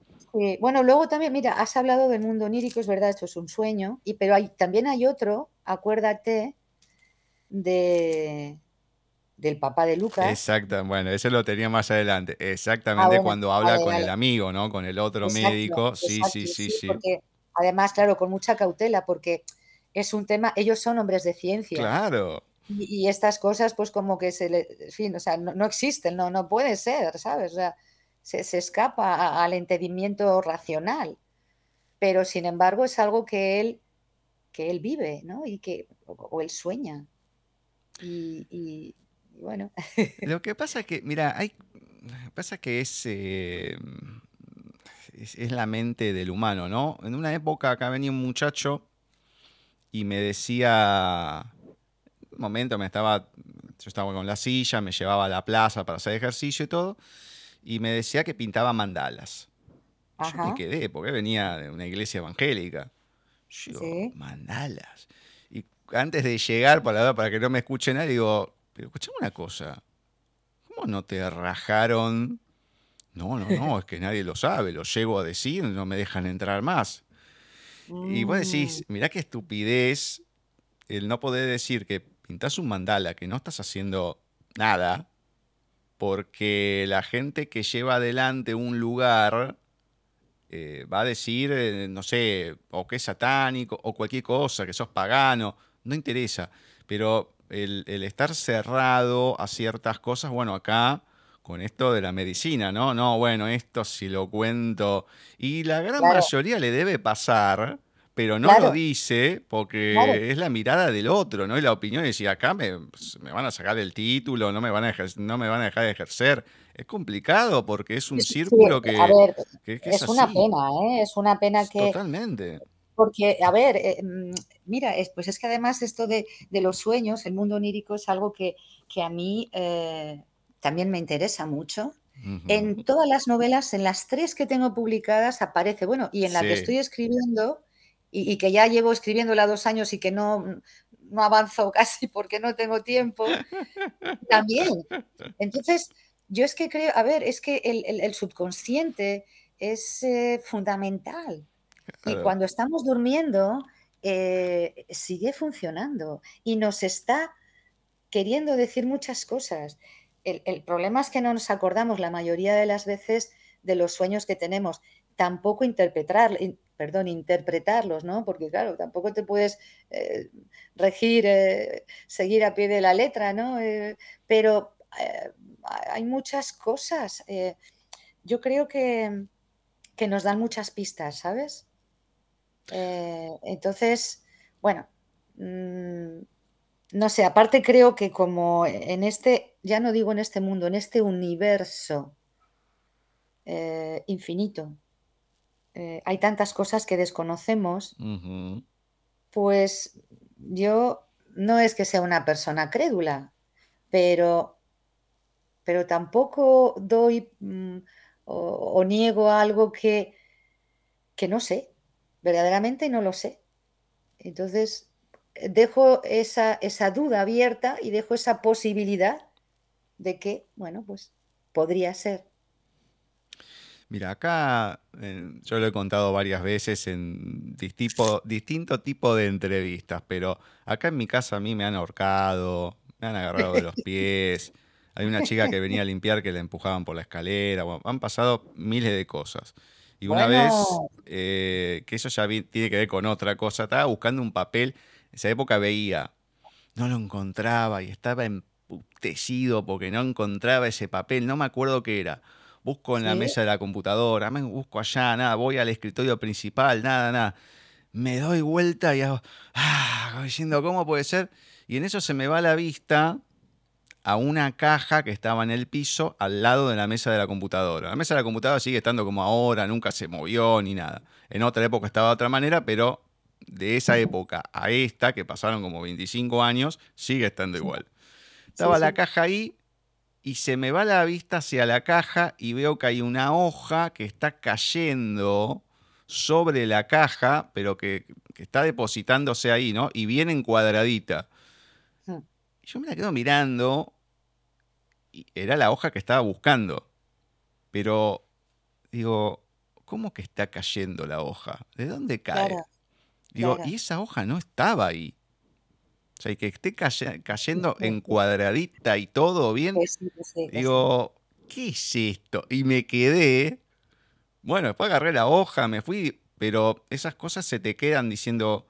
[SPEAKER 3] Bueno, luego también, mira, has hablado del mundo onírico, es verdad, esto es un sueño, y, pero hay, también hay otro, acuérdate, de, del papá de Lucas.
[SPEAKER 2] Exacto, bueno, eso lo tenía más adelante. Exactamente ah, cuando habla con el amigo, ¿no? Con el otro médico. Sí, sí, sí, sí.
[SPEAKER 3] Porque, además, claro, con mucha cautela, porque es un tema, ellos son hombres de ciencia.
[SPEAKER 2] Claro.
[SPEAKER 3] Y, estas cosas, pues como que se le, fin, o sea, no, existen, no, no puede ser, ¿sabes? O sea, se, escapa al entendimiento racional. Pero sin embargo es algo que él, que él vive, ¿no? Y que, o, él sueña. y, bueno.
[SPEAKER 2] Lo que pasa es que, mira, hay, pasa que eh, es, es, la mente del humano, ¿no? En una época acá venía un muchacho y me decía, momento me estaba, yo estaba con la silla, me llevaba a la plaza para hacer ejercicio y todo, y me decía que pintaba mandalas. Yo me quedé, porque venía de una iglesia evangélica. Yo, mandalas. Y antes de llegar, para, para que no me escuche nadie, digo, pero escuchame una cosa. ¿Cómo no te rajaron? No, no, no, es que nadie lo sabe, lo llego a decir, no me dejan entrar más. Y vos decís, mm. mirá qué estupidez el no poder decir que pintás un mandala, que no estás haciendo nada, porque la gente que lleva adelante un lugar eh, va a decir, eh, no sé, o que es satánico, o cualquier cosa, que sos pagano, no interesa. Pero el, estar cerrado a ciertas cosas, bueno, acá con esto de la medicina, ¿no? No, bueno, esto sí lo cuento. Y la gran mayoría le debe pasar, pero no lo dice porque es la mirada del otro, ¿no? Y la opinión es, si acá me, me, van a sacar el título, no me, van a no me van a dejar de ejercer. Es complicado porque es un círculo que,
[SPEAKER 3] es, una pena, ¿eh? Es una pena que...
[SPEAKER 2] Totalmente.
[SPEAKER 3] Porque, a ver, eh, mm, mira, pues es que además esto de, los sueños, el mundo onírico es algo que, a mí eh, también me interesa mucho. En todas las novelas, en las tres que tengo publicadas, aparece, bueno, y en la que estoy escribiendo, y, que ya llevo escribiéndola dos años y que no, no avanzo casi porque no tengo tiempo, también. Entonces, yo es que creo, a ver, es que el subconsciente es eh, fundamental. Y cuando estamos durmiendo, eh, sigue funcionando y nos está queriendo decir muchas cosas. El, problema es que no nos acordamos la mayoría de las veces de los sueños que tenemos, tampoco interpretar, perdón, interpretarlos, ¿no? Porque claro, tampoco te puedes eh, regir, eh, seguir a pie de la letra, ¿no? pero hay muchas cosas. yo creo que, que nos dan muchas pistas, ¿sabes? Eh, entonces, bueno, mm, no sé, aparte creo que como en este, ya no digo en este mundo, en este universo eh, infinito, eh, hay tantas cosas que desconocemos, pues yo no es que sea una persona crédula, pero, pero tampoco doy mm, o, niego algo que, que no sé, verdaderamente no lo sé. Entonces, dejo esa, esa duda abierta y dejo esa posibilidad de que, bueno, pues podría ser.
[SPEAKER 2] Mira, acá eh, yo lo he contado varias veces en distinto, distinto tipo de entrevistas, pero acá en mi casa a mí me han ahorcado, me han agarrado de los pies. Hay una chica que venía a limpiar que la empujaban por la escalera. han pasado miles de cosas. Y una vez, eh, que eso ya tiene que ver con otra cosa, estaba buscando un papel, en esa época veía, no lo encontraba y estaba emputecido porque no encontraba ese papel, no me acuerdo qué era. Busco en la mesa de la computadora, me busco allá, nada, voy al escritorio principal, nada, nada. Me doy vuelta y hago, ah, diciendo, ¿cómo puede ser? Y en eso se me va la vista a una caja que estaba en el piso al lado de la mesa de la computadora. La mesa de la computadora sigue estando como ahora, nunca se movió ni nada. En otra época estaba de otra manera, pero de esa época a esta, que pasaron como 25 años, sigue estando igual. Estaba la caja ahí y se me va la vista hacia la caja y veo que hay una hoja que está cayendo sobre la caja, pero que, que está depositándose ahí, ¿no? Y viene encuadradita. Yo me la quedo mirando y era la hoja que estaba buscando. Pero digo, ¿cómo que está cayendo la hoja? ¿De dónde cae? digo, y esa hoja no estaba ahí. O sea, y que esté cayendo encuadradita y todo bien. Pues pues digo, ¿qué es esto? Y me quedé. Bueno, después agarré la hoja, me fui, pero esas cosas se te quedan diciendo,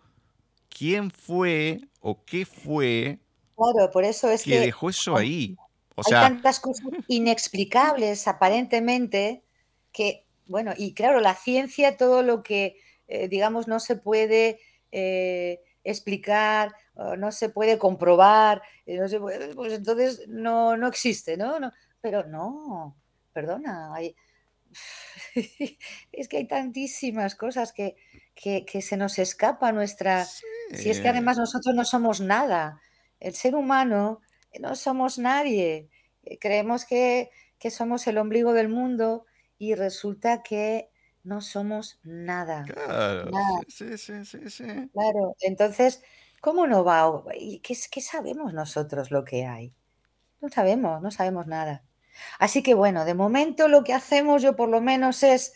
[SPEAKER 2] ¿quién fue o qué fue
[SPEAKER 3] Claro, por eso es
[SPEAKER 2] que, dejó eso ahí.
[SPEAKER 3] O hay tantas cosas inexplicables aparentemente que, bueno, y claro, la ciencia, todo lo que, eh, digamos, no se puede eh, explicar, no se puede comprobar, eh, pues entonces no, no existe, ¿no? ¿no? Pero no, perdona, hay, es que hay tantísimas cosas que, que, se nos escapa nuestra... Si es que además nosotros no somos nada el ser humano eh, no somos nadie. Eh, creemos que, somos el ombligo del mundo y resulta que no somos nada.
[SPEAKER 2] Claro, sí, sí, sí, sí.
[SPEAKER 3] Claro, entonces, ¿cómo no va? ¿Y qué, qué sabemos nosotros lo que hay? No sabemos, no sabemos nada. Así que bueno, de momento lo que hacemos yo por lo menos es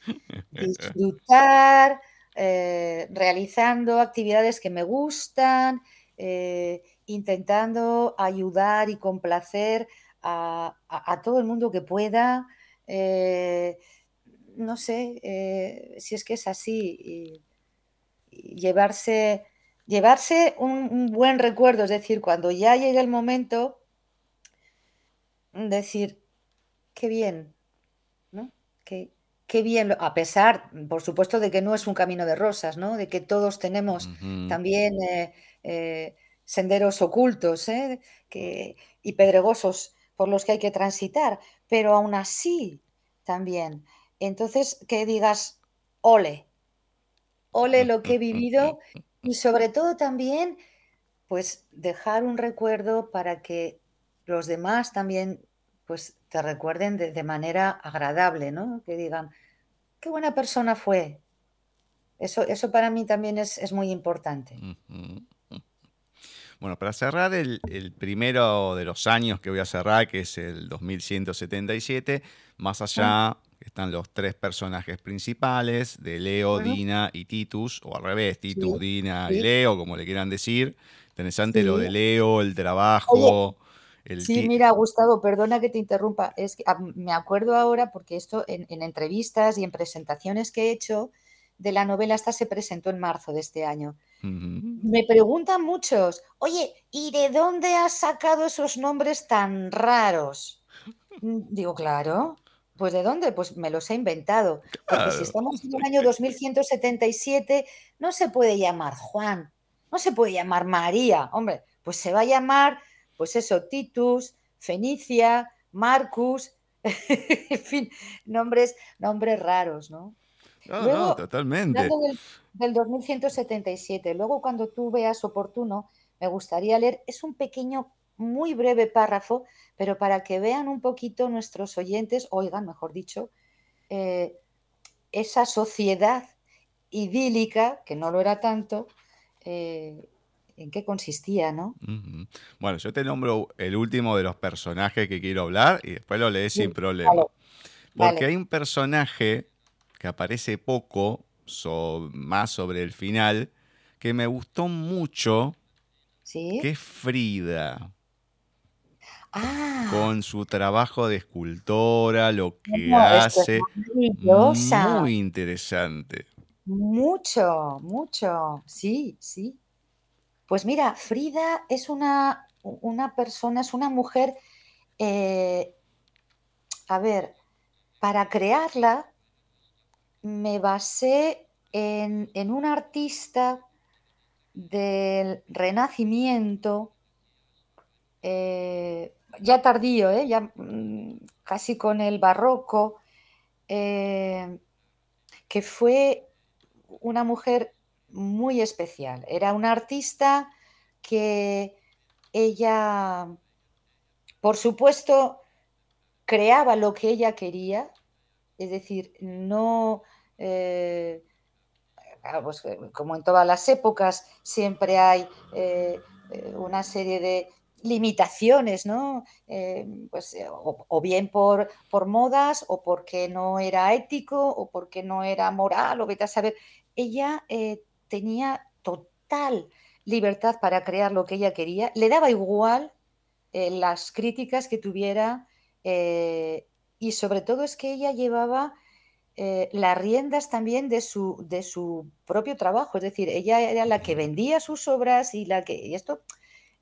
[SPEAKER 3] disfrutar, eh, realizando actividades que me gustan, eh, intentando ayudar y complacer a, todo el mundo que pueda. Eh, no sé eh, si es que es así. llevarse llevarse un, buen recuerdo, es decir, cuando ya llegue el momento, decir, qué bien, ¿no? Qué, bien, a pesar, por supuesto, de que no es un camino de rosas, ¿no? De que todos tenemos también eh, senderos ocultos ¿eh? y pedregosos por los que hay que transitar, pero aún así también. Entonces, que digas, ole, ole lo que he vivido y sobre todo también, pues dejar un recuerdo para que los demás también pues te recuerden de, manera agradable, ¿no? Que digan, qué buena persona fue. Eso, eso para mí también es, muy importante.
[SPEAKER 2] Bueno, para cerrar el, primero de los años que voy a cerrar, que es el 2177, más allá, están los tres personajes principales de Leo, Dina y Titus, o al revés, Titus, Dina y Leo, como le quieran decir. Interesante lo de Leo, el trabajo. el
[SPEAKER 3] sí, mira, Gustavo, perdona que te interrumpa. Es que, me acuerdo ahora, porque esto en, entrevistas y en presentaciones que he hecho de la novela, esta se presentó en marzo de este año. Me preguntan muchos, oye, ¿y de dónde has sacado esos nombres tan raros? Mm, digo, claro, pues ¿de dónde? Pues me los he inventado. Porque si estamos en el año 2177, no se puede llamar Juan, no se puede llamar María, hombre, pues se va a llamar, pues eso, Titus, Fenicia, Marcus, en fin, nombres, nombres raros, ¿no?
[SPEAKER 2] No, totalmente.
[SPEAKER 3] Del, del 2177, luego cuando tú veas oportuno, me gustaría leer, es un pequeño muy breve párrafo, pero para que vean un poquito nuestros oyentes, oigan, mejor dicho, eh, esa sociedad idílica, que no lo era tanto, eh, en qué consistía, ¿no?
[SPEAKER 2] Bueno, yo te nombro el último de los personajes que quiero hablar y después lo lees sin problema. Porque hay un personaje que aparece poco, más sobre el final, que me gustó mucho, que es Frida.
[SPEAKER 3] Ah.
[SPEAKER 2] con su trabajo de escultora, lo que hace. muy interesante.
[SPEAKER 3] Mucho, mucho. Sí, sí. Pues mira, Frida es una, una persona, es una mujer. Eh, a ver, para crearla me basé en, en un artista del Renacimiento eh, ya tardío, ¿eh? ya mm, casi con el barroco, eh, que fue una mujer muy especial. Era una artista que ella, por supuesto, creaba lo que ella quería, es decir, no... Eh, pues, como en todas las épocas, siempre hay una serie de limitaciones, ¿no? Eh, pues, eh, o, bien por, por, modas, o porque no era ético, o porque no era moral, o vete a saber. Ella eh, tenía total libertad para crear lo que ella quería, le daba igual las críticas que tuviera, y sobre todo es que ella llevaba las riendas también de su, de su propio trabajo, es decir, ella era la que vendía sus obras y la que, y esto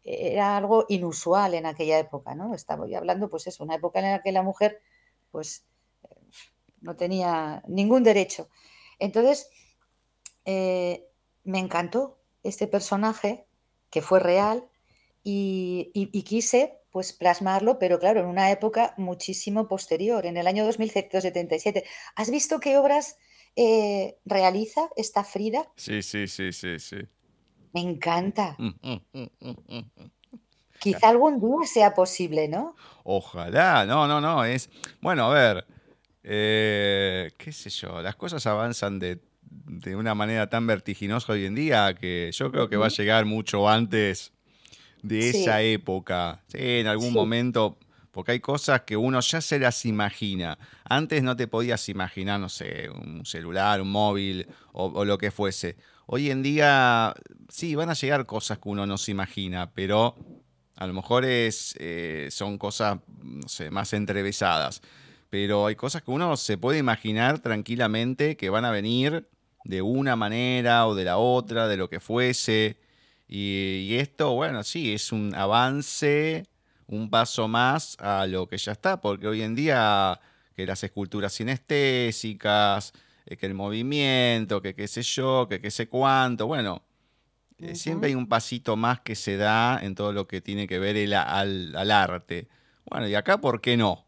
[SPEAKER 3] era algo inusual en aquella época, ¿no? Estaba hablando, pues es una época en la que la mujer, pues, no tenía ningún derecho. Entonces, eh, me encantó este personaje, que fue real, y, quise, pues, plasmarlo, pero claro, en una época muchísimo posterior, en el año 2177. ¿Has visto qué obras eh, realiza esta Frida?
[SPEAKER 2] Sí, sí, sí, sí, sí.
[SPEAKER 3] Me encanta. Quizá algún día sea posible, ¿no?
[SPEAKER 2] Ojalá, no, no, no, es... Bueno, a ver, eh, qué sé yo, las cosas avanzan de, una manera tan vertiginosa hoy en día que yo creo que va a llegar mucho antes de esa época. Sí, en algún momento, porque hay cosas que uno ya se las imagina. Antes no te podías imaginar, no sé, un celular, un móvil o lo que fuese. Hoy en día, sí, van a llegar cosas que uno no se imagina, pero a lo mejor es, eh, son cosas, más entrevesadas. Pero hay cosas que uno se puede imaginar tranquilamente que van a venir de una manera o de la otra, de lo que fuese. Y esto, bueno, sí, es un avance, un paso más a lo que ya está, porque hoy en día que las esculturas sinestésicas, eh, que el movimiento, que qué sé yo, que qué sé cuánto. Bueno, eh, siempre hay un pasito más que se da en todo lo que tiene que ver el, al, arte. Bueno, y acá, ¿por qué no?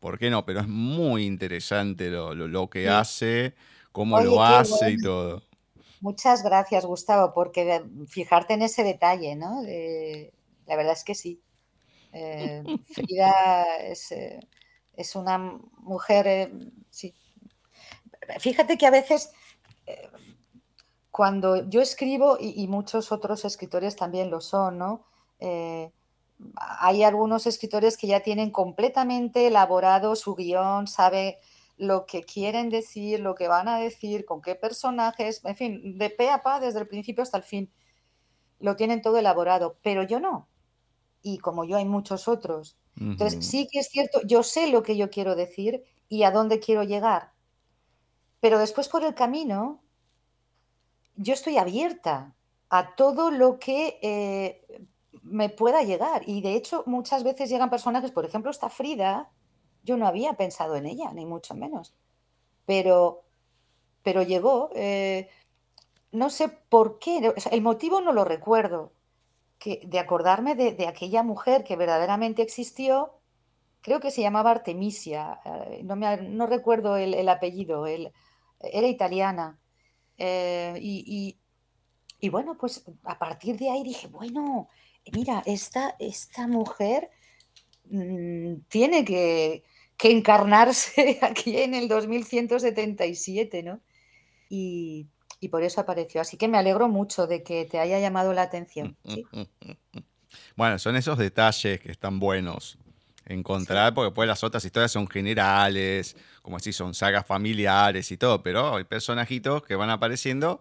[SPEAKER 2] ¿Por qué no? Pero es muy interesante lo, que hace, cómo lo hace y todo.
[SPEAKER 3] Muchas gracias, Gustavo, porque fijarte en ese detalle, ¿no? la verdad es que sí. Eh, Frida es, es, una mujer, sí, fíjate que a veces eh, cuando yo escribo, y, muchos otros escritores también lo son, ¿no? Eh, hay algunos escritores que ya tienen completamente elaborado su guion, sabe, lo que quieren decir, lo que van a decir, con qué personajes, en fin, de pe a pa desde el principio hasta el fin. Lo tienen todo elaborado, pero yo no. Y como yo hay muchos otros. Entonces, sí que es cierto, yo sé lo que yo quiero decir y a dónde quiero llegar. Pero después por el camino, yo estoy abierta a todo lo que eh, me pueda llegar. Y de hecho, muchas veces llegan personajes, por ejemplo, esta Frida, yo no había pensado en ella, ni mucho menos. Pero, pero llegó. Eh, no sé por qué, el motivo no lo recuerdo, que, de acordarme de, aquella mujer que verdaderamente existió, creo que se llamaba Artemisia, eh, no, me, no recuerdo el, apellido, era italiana. Eh, y, y, bueno, pues a partir de ahí dije, bueno, mira, esta, esta mujer mm, tiene que, que encarnarse aquí en el 2177, ¿no? Y, y, por eso apareció. Así que me alegro mucho de que te haya llamado la atención.
[SPEAKER 2] Bueno, son esos detalles que están buenos encontrar, porque pues las otras historias son generales, como así son sagas familiares y todo, pero hay personajitos que van apareciendo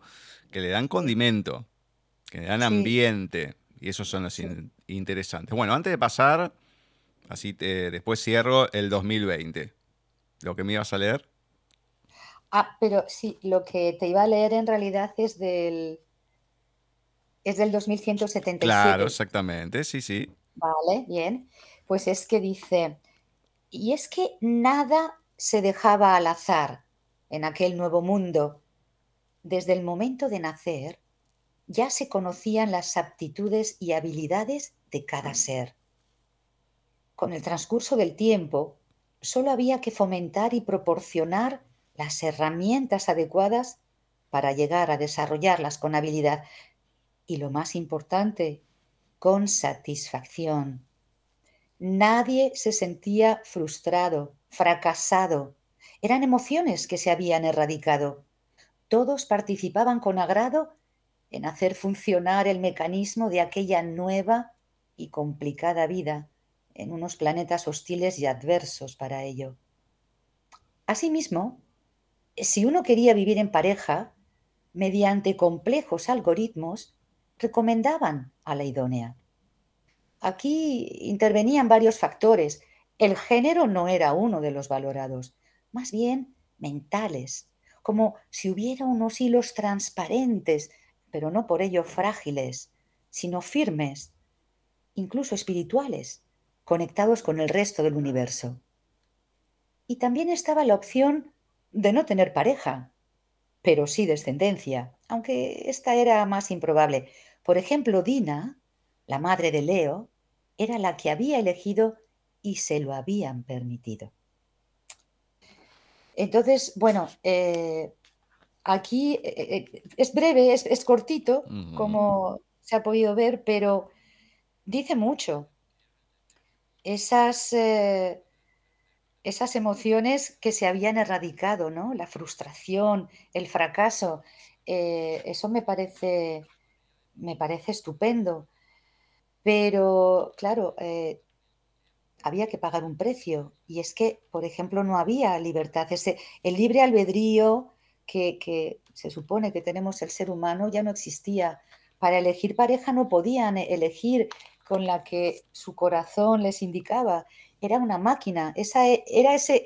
[SPEAKER 2] que le dan condimento, que le dan ambiente, y esos son los interesantes. Bueno, antes de pasar Así te, después cierro el 2020. ¿Lo que me ibas a leer?
[SPEAKER 3] Ah, pero sí, lo que te iba a leer en realidad es del. Es del 2177.
[SPEAKER 2] Claro, exactamente, sí, sí.
[SPEAKER 3] Vale, bien. Pues es que dice. Y es que nada se dejaba al azar en aquel nuevo mundo. Desde el momento de nacer, ya se conocían las aptitudes y habilidades de cada ser con el transcurso del tiempo, solo había que fomentar y proporcionar las herramientas adecuadas para llegar a desarrollarlas con habilidad y lo más importante, con satisfacción. Nadie se sentía frustrado, fracasado. Eran emociones que se habían erradicado. Todos participaban con agrado en hacer funcionar el mecanismo de aquella nueva y complicada vida en unos planetas hostiles y adversos para ello. Asimismo, si uno quería vivir en pareja, mediante complejos algoritmos, recomendaban a la idónea. Aquí intervenían varios factores. El género no era uno de los valorados, más bien mentales, como si hubiera unos hilos transparentes, pero no por ello frágiles, sino firmes, incluso espirituales, conectados con el resto del universo. Y también estaba la opción de no tener pareja, pero sí descendencia, aunque esta era más improbable. Por ejemplo, Dina, la madre de Leo, era la que había elegido y se lo habían permitido. Entonces, bueno, eh, aquí eh, eh, es breve, es, cortito, como se ha podido ver, pero dice mucho esas, eh, esas emociones que se habían erradicado, ¿no? La frustración, el fracaso. Eso me parece, me parece estupendo. Pero, claro, eh, había que pagar un precio. Y es que, por ejemplo, no había libertad. Ese, el libre albedrío que, que se supone que tenemos el ser humano ya no existía. Para elegir pareja no podían elegir con la que su corazón les indicaba. Era una máquina, esa, e, era ese,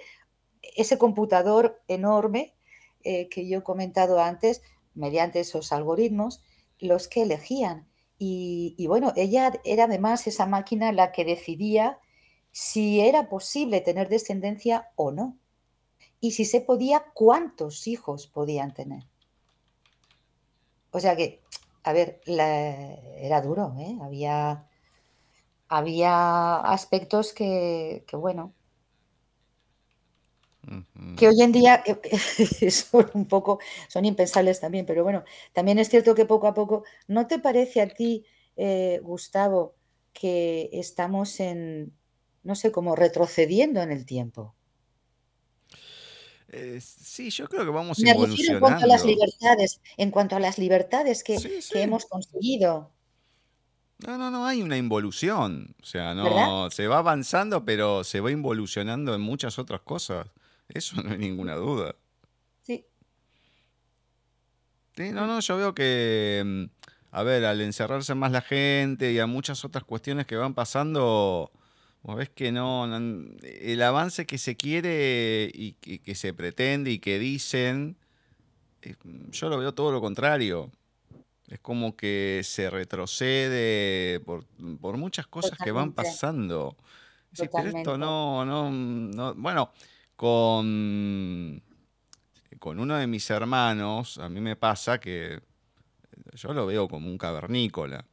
[SPEAKER 3] ese computador enorme eh, que yo he comentado antes, mediante esos algoritmos, los que elegían. Y, bueno, ella era además esa máquina la que decidía si era posible tener descendencia o no. Y si se podía, cuántos hijos podían tener. O sea que, a ver, era duro, ¿eh? Había había aspectos que, bueno, que hoy en día son un poco, son impensables también, pero bueno, también es cierto que poco a poco, ¿no te parece a ti, eh, Gustavo, que estamos en, no sé, como retrocediendo en el tiempo?
[SPEAKER 2] Eh, sí, yo creo que vamos
[SPEAKER 3] Me en cuanto a las libertades, en cuanto a las libertades que, que hemos conseguido.
[SPEAKER 2] No, no, no hay una involución. O sea, no se va avanzando, pero se va involucionando en muchas otras cosas. Eso no hay ninguna duda.
[SPEAKER 3] Sí.
[SPEAKER 2] Sí, no, no, yo veo que, mm, a ver, al encerrarse más la gente y a muchas otras cuestiones que van pasando, vos ves que no, no- el avance que se quiere y que, que se pretende y que dicen, eh, yo lo veo todo lo contrario. Es como que se retrocede por, por muchas cosas que van pasando. Sí, pero esto no, no, no. Bueno, con, con uno de mis hermanos, a mí me pasa que yo lo veo como un cavernícola.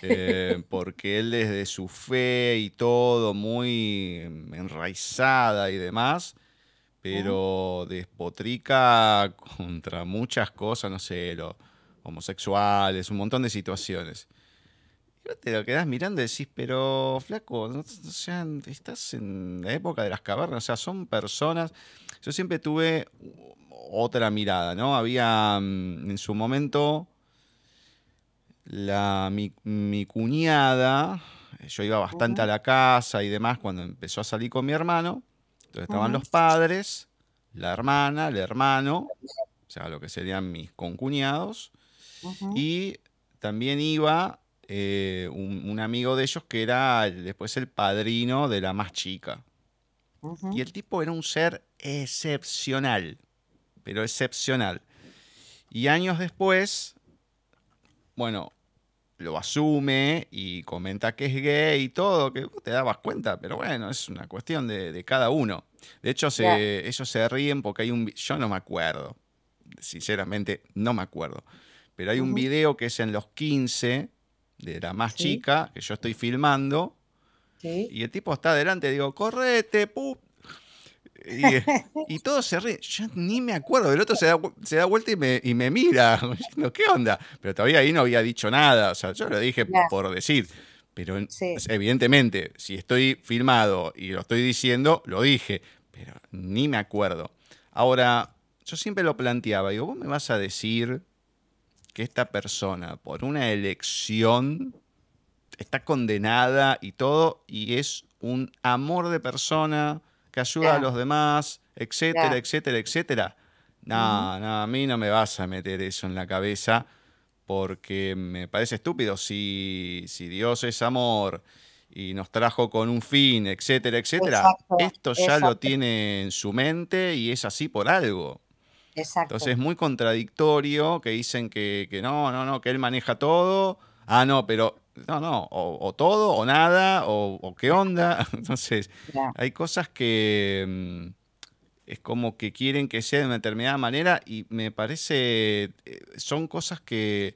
[SPEAKER 2] Eh, porque él desde su fe y todo, muy enraizada y demás, pero despotrica contra muchas cosas, no sé, los homosexuales, un montón de situaciones. Y te lo quedás mirando y decís, pero flaco, no- o sea, estás en la época de las cavernas, o sea, son personas. Yo siempre tuve otra mirada, ¿no? Había mm, en su momento la, mi, mi cuñada, yo iba bastante a la casa y demás cuando empezó a salir con mi hermano. Entonces estaban los padres, la hermana, el hermano, o sea, lo que serían mis concuñados.
[SPEAKER 3] ujú,
[SPEAKER 2] Y también iba eh, un, un amigo de ellos que era después el padrino de la más chica. Y el tipo era un ser excepcional, pero excepcional. Y años después, bueno, lo asume y comenta que es gay y todo, que vos te dabas cuenta, pero bueno, es una cuestión de, de cada uno. De hecho, ellos se ríen porque hay un... Yo no me acuerdo, sinceramente no me acuerdo, pero hay un video que es en los 15 de la más
[SPEAKER 3] Sí,
[SPEAKER 2] chica, que yo estoy filmando,
[SPEAKER 3] sí.
[SPEAKER 2] y el tipo está adelante, digo, correte, pu. Y, y todos se ríen. Yo ni me acuerdo. El otro se da, se da vuelta y me, y me mira. diciendo, ¿Qué onda? Pero todavía ahí no había dicho nada. O sea, yo lo dije por decir. Pero
[SPEAKER 3] Sí.
[SPEAKER 2] evidentemente, si estoy filmado y lo estoy diciendo, lo dije. Pero ni me acuerdo. Ahora, yo siempre lo planteaba. Digo, vos me vas a decir que esta persona, por una elección, está condenada y todo, y es un amor de persona que ayuda a los demás, etcétera, etcétera, etcétera. No, no, a mí no me vas a meter eso en la cabeza porque me parece estúpido. Si, si Dios es amor y nos trajo con un fin, etcétera, etcétera,
[SPEAKER 3] Exacto,
[SPEAKER 2] esto ya lo
[SPEAKER 3] exacto,
[SPEAKER 2] tiene en su mente y es así por algo. Entonces es
[SPEAKER 3] exacto.
[SPEAKER 2] muy contradictorio que dicen que, que no, no, no, que él maneja todo. Ah, no, pero no, no, o, o todo o nada, o, o qué onda. Entonces hay cosas que mm, es como que quieren que sea de una determinada manera y me parece, eh, son cosas que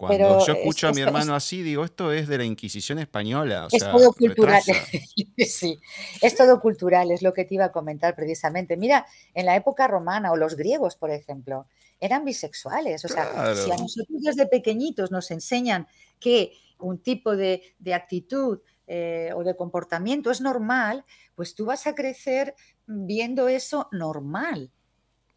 [SPEAKER 2] cuando
[SPEAKER 3] Pero
[SPEAKER 2] yo
[SPEAKER 3] es,
[SPEAKER 2] escucho a mi
[SPEAKER 3] es,
[SPEAKER 2] hermano así, digo, esto es de la Inquisición española, o
[SPEAKER 3] es
[SPEAKER 2] sea,
[SPEAKER 3] todo cultural. Sí, es todo cultural, es lo que te iba a comentar precisamente. Mira, en la época romana o los griegos, por ejemplo, eran bisexuales. O sea, si a nosotros desde pequeñitos nos enseñan que un tipo de, de actitud eh, o de comportamiento es normal, pues tú vas a crecer viendo eso normal.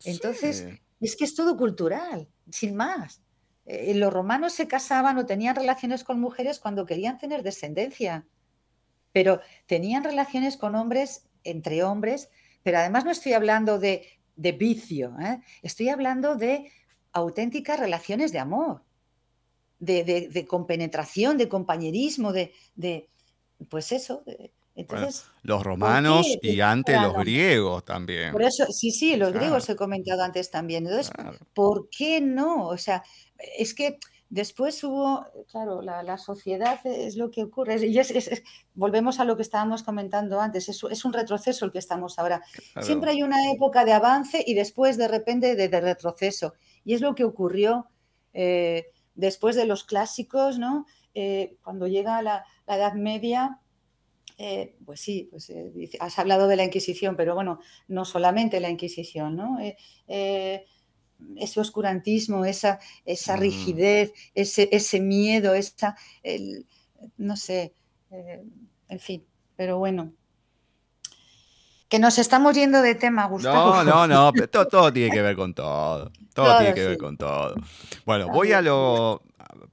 [SPEAKER 3] Entonces,
[SPEAKER 2] Sí.
[SPEAKER 3] es que es todo cultural, sin más. Eh, los romanos se casaban o tenían relaciones con mujeres cuando querían tener descendencia, pero tenían relaciones con hombres, entre hombres, pero además no estoy hablando de, de vicio, ¿eh? estoy hablando de auténticas relaciones de amor, de, de- de compenetración, de compañerismo, de, de- pues eso.
[SPEAKER 2] Bueno, los
[SPEAKER 3] ¿por
[SPEAKER 2] romanos y antes los griegos
[SPEAKER 3] Por
[SPEAKER 2] también.
[SPEAKER 3] eso, sí, sí, los griegos he comentado antes también. Entonces,
[SPEAKER 2] claro.
[SPEAKER 3] ¿por qué no? O sea, es que después hubo, claro, la, la sociedad es lo que ocurre. Y es- es- es- volvemos a lo que estábamos comentando antes, es, es un retroceso el que estamos ahora. Siempre hay una época de avance y después de repente de, de retroceso. Y es lo que ocurrió eh, después de los clásicos, ¿no? Eh, cuando llega la, la Edad Media, eh, pues sí, pues, eh, has hablado de la Inquisición, pero bueno, no solamente la Inquisición, ¿no? Ese oscurantismo, esa, esa
[SPEAKER 2] Mm.
[SPEAKER 3] rigidez, ese, ese miedo, esa, el- no sé, en fin, pero bueno, que nos estamos yendo de tema, Gustavo.
[SPEAKER 2] No, no, no, pero todo, todo tiene que ver con todo. Todo
[SPEAKER 3] Todo,
[SPEAKER 2] tiene que ver con todo. Bueno, voy a lo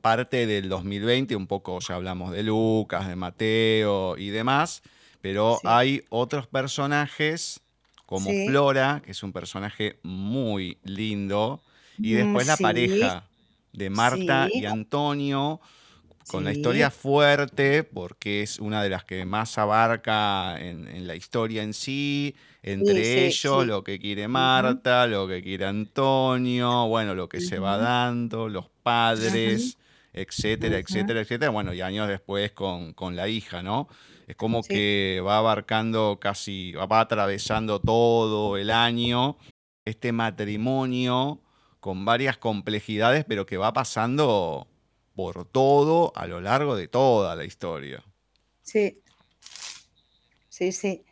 [SPEAKER 2] parte del 2020, un poco ya hablamos de Lucas, de Mateo y demás, pero
[SPEAKER 3] Sí.
[SPEAKER 2] hay otros personajes como Flora, que es un personaje muy lindo, y
[SPEAKER 3] Mm,
[SPEAKER 2] después la pareja de Marta y Antonio, con la historia fuerte, porque es una de las que más abarca en, en la historia en sí, entre
[SPEAKER 3] sí,
[SPEAKER 2] ellos,
[SPEAKER 3] sí.
[SPEAKER 2] lo que quiere Marta, lo que quiere Antonio, bueno, lo que se va dando, los padres, etcétera, etcétera, etcétera, bueno, y años después con, con la hija, ¿no? Es como que va abarcando casi, va atravesando todo el año este matrimonio con varias complejidades, pero que va pasando por todo a lo largo de toda la historia.
[SPEAKER 3] sí, sí, sí.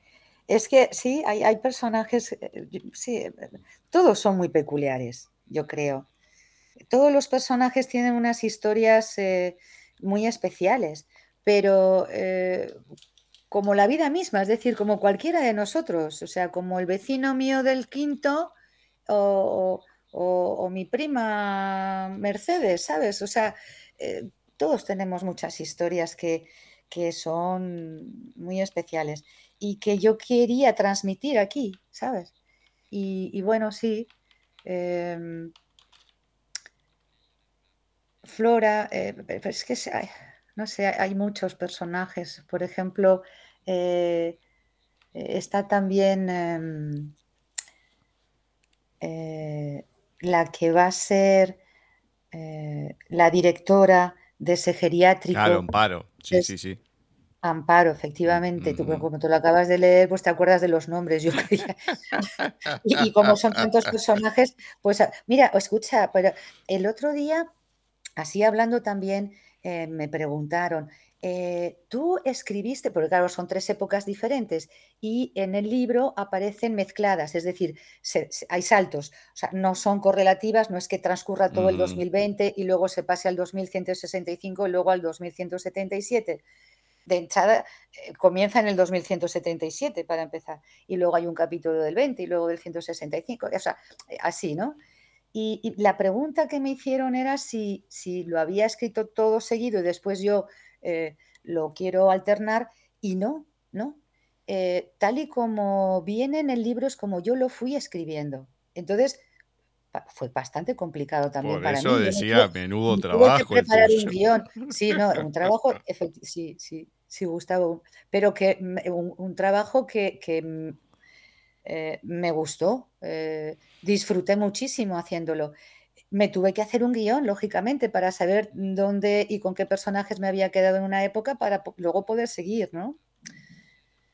[SPEAKER 3] Es que sí, hay, hay personajes, eh, sí, eh, todos son muy peculiares, yo creo. Todos los personajes tienen unas historias eh, muy especiales, pero como la vida misma, es decir, como cualquiera de nosotros, o sea, como el vecino mío del quinto o, o- o mi prima Mercedes, ¿sabes? O sea, eh, todos tenemos muchas historias que, que son muy especiales y que yo quería transmitir aquí, ¿sabes? Y, bueno, sí. em, Flora, eh, es que hay- no sé, hay muchos personajes. Por ejemplo, eh, está también em, la que va a ser eh, la directora de ese
[SPEAKER 2] Claro,
[SPEAKER 3] geriátrico,
[SPEAKER 2] Amparo.
[SPEAKER 3] que
[SPEAKER 2] Sí, sí,
[SPEAKER 3] es
[SPEAKER 2] sí.
[SPEAKER 3] Amparo,
[SPEAKER 2] Mm,
[SPEAKER 3] efectivamente. Tú,
[SPEAKER 2] ujú.
[SPEAKER 3] como tú lo acabas de leer, pues te acuerdas de los nombres. Yo. Y, y como son tantos personajes, pues mira, escucha, pero el otro día Así hablando también, eh, me preguntaron, eh, ¿tú escribiste? Porque claro, son tres épocas diferentes y en el libro aparecen mezcladas, es decir, se- se- hay saltos, o sea, no son correlativas, no es que transcurra todo el
[SPEAKER 2] Ujú.
[SPEAKER 3] 2020 y luego se pase al 2165 y luego al 2177. De entrada, eh, comienza en el 2177 para empezar, y luego hay un capítulo del 20 y luego del 165, o sea, eh, así, ¿no? Y, y la pregunta que me hicieron era si, si lo había escrito todo seguido y después yo eh, lo quiero alternar y no, ¿no? Eh, tal y como viene en el libro es como yo lo fui escribiendo. Entonces, pa- fue bastante complicado también
[SPEAKER 2] Por
[SPEAKER 3] para
[SPEAKER 2] eso
[SPEAKER 3] mí. Yo
[SPEAKER 2] decía, menudo
[SPEAKER 3] me tuve que
[SPEAKER 2] trabajo
[SPEAKER 3] preparar un guion. Sí, no, un trabajo, sí, sí, sí, Gustavo, pero que un, un trabajo que, que, mm, eh, me gustó, eh, disfruté muchísimo haciéndolo. Me tuve que hacer un guion, lógicamente, para saber dónde y con qué personajes me había quedado en una época para luego poder seguir, ¿no?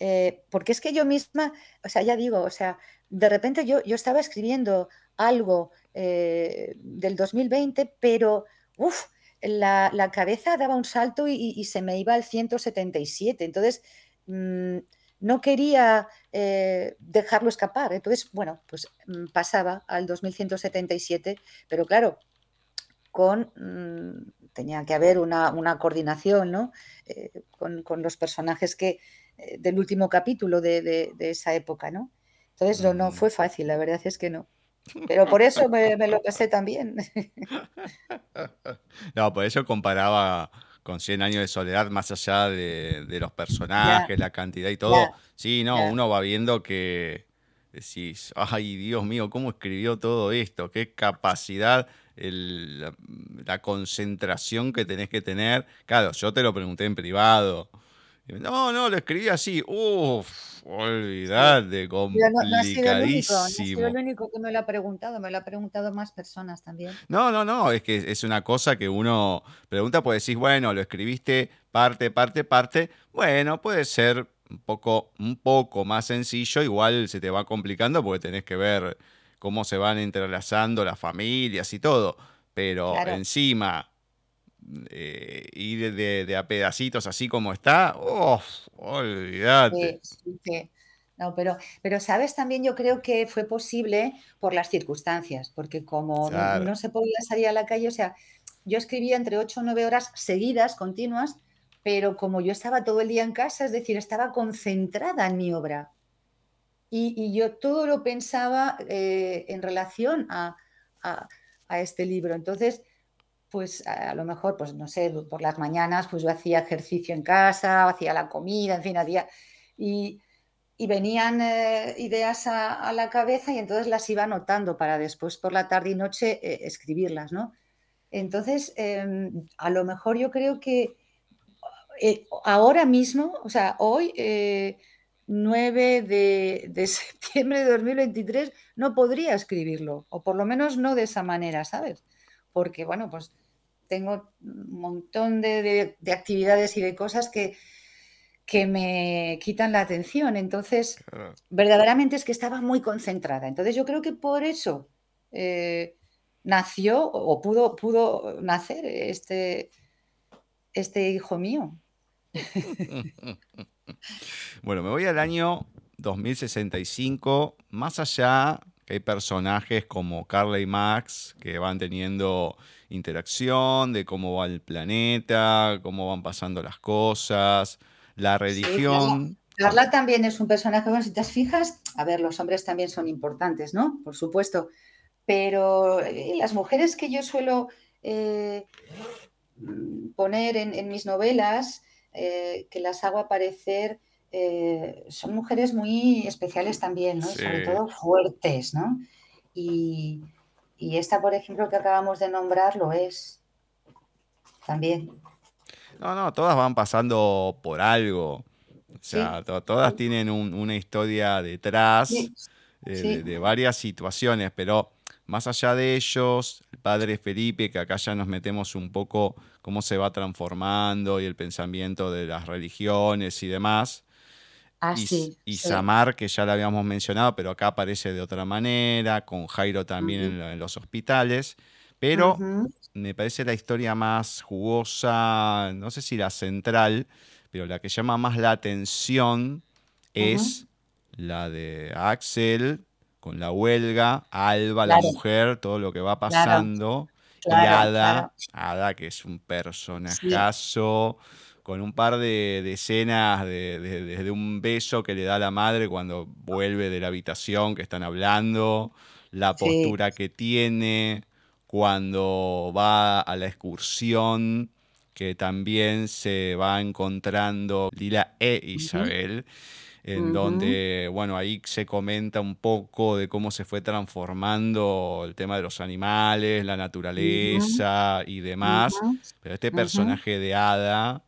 [SPEAKER 3] Eh, porque es que yo misma, o sea, ya digo, o sea, de repente yo, yo estaba escribiendo algo eh, del 2020, pero uf, la, la cabeza daba un salto y se me iba al 177. Entonces, mm, no quería eh, dejarlo escapar. Entonces, bueno, pues mm, pasaba al 2177, pero claro, con, mm, tenía que haber una, una coordinación, ¿no? Eh, con, con los personajes que, eh, del último capítulo de, de- de esa época, ¿no? Entonces no, no fue fácil, la verdad es que no. Pero por eso me, me lo pasé también.
[SPEAKER 2] No, por eso comparaba con Cien años de soledad, más allá de, de los personajes, la cantidad y todo. Sí, no, uno va viendo que decís, ay, Dios mío, ¿cómo escribió todo esto? Qué capacidad, el- la, la concentración que tenés que tener. Claro, yo te lo pregunté en privado. No, no, lo escribí así. Uf, olvidate,
[SPEAKER 3] Pero no, no ha sido el único, no ha sido el
[SPEAKER 2] complicadísimo.
[SPEAKER 3] único que me lo ha preguntado, me lo ha preguntado más personas también.
[SPEAKER 2] No, no, no, es que es una cosa que uno pregunta, pues decís, bueno, lo escribiste parte, parte, parte. Bueno, puede ser un poco, un poco más sencillo, igual se te va complicando porque tenés que ver cómo se van entrelazando las familias y todo. Pero
[SPEAKER 3] Claro,
[SPEAKER 2] encima, eh, ir de, de a pedacitos así como está, ¡uf! olvídate.
[SPEAKER 3] sí, sí. No, pero, pero sabes, también yo creo que fue posible por las circunstancias, porque como no,
[SPEAKER 2] Claro.
[SPEAKER 3] no se podía salir a la calle, o sea, yo escribía entre 8 o 9 horas seguidas, continuas, pero como yo estaba todo el día en casa, es decir, estaba concentrada en mi obra y, y yo todo lo pensaba eh, en relación a, a, a este libro. Entonces, pues a, lo mejor, pues no sé, por las mañanas, pues yo hacía ejercicio en casa, hacía la comida, en fin, hacía... Y, y venían eh, ideas a, la cabeza y entonces las iba anotando para después por la tarde y noche eh, escribirlas, ¿no? Entonces, em, a lo mejor yo creo que eh, ahora mismo, o sea, hoy, 9 de, de, septiembre de 2023, no podría escribirlo, o por lo menos no de esa manera, ¿sabes? Porque, bueno, pues tengo un montón de actividades y de cosas que, que me quitan la atención. Entonces, verdaderamente es que estaba muy concentrada. Entonces, yo creo que por eso eh, nació o pudo, pudo nacer este, este hijo mío.
[SPEAKER 2] bueno, me voy al año 2065, más allá que hay personajes como Carla y Max que van teniendo interacción de cómo va el planeta, cómo van pasando las cosas, la religión.
[SPEAKER 3] Carla, también es un personaje, bueno, si te fijas, a ver, los hombres también son importantes, ¿no? Por supuesto, pero eh, las mujeres que yo suelo eh, poner en, mis novelas, eh, que las hago aparecer, son mujeres muy especiales también, ¿no? Sobre todo fuertes, ¿no? Y, y esta, por ejemplo, que acabamos de nombrar, lo es también.
[SPEAKER 2] No, no, todas van pasando por algo. O sea, todas tienen una historia detrás de, varias situaciones, pero más allá de ellos, el padre Felipe, que acá ya nos metemos un poco cómo se va transformando y el pensamiento de las religiones y demás.
[SPEAKER 3] Ah,
[SPEAKER 2] y, Samar, que ya lo habíamos mencionado, pero acá aparece de otra manera, con Jairo también en, los hospitales. Pero me parece la historia más jugosa, no sé si la central, pero la que llama más la atención es la de Axel con la huelga, Alba, la mujer, todo lo que va pasando. y Ada, Ada, que es un personajazo, con un par de, escenas desde de, un beso que le da la madre cuando vuelve de la habitación que están hablando, la postura que tiene cuando va a la excursión, que también se va encontrando Lila e Isabel, en donde, bueno, ahí se comenta un poco de cómo se fue transformando el tema de los animales, la naturaleza y demás. Pero este personaje de Ada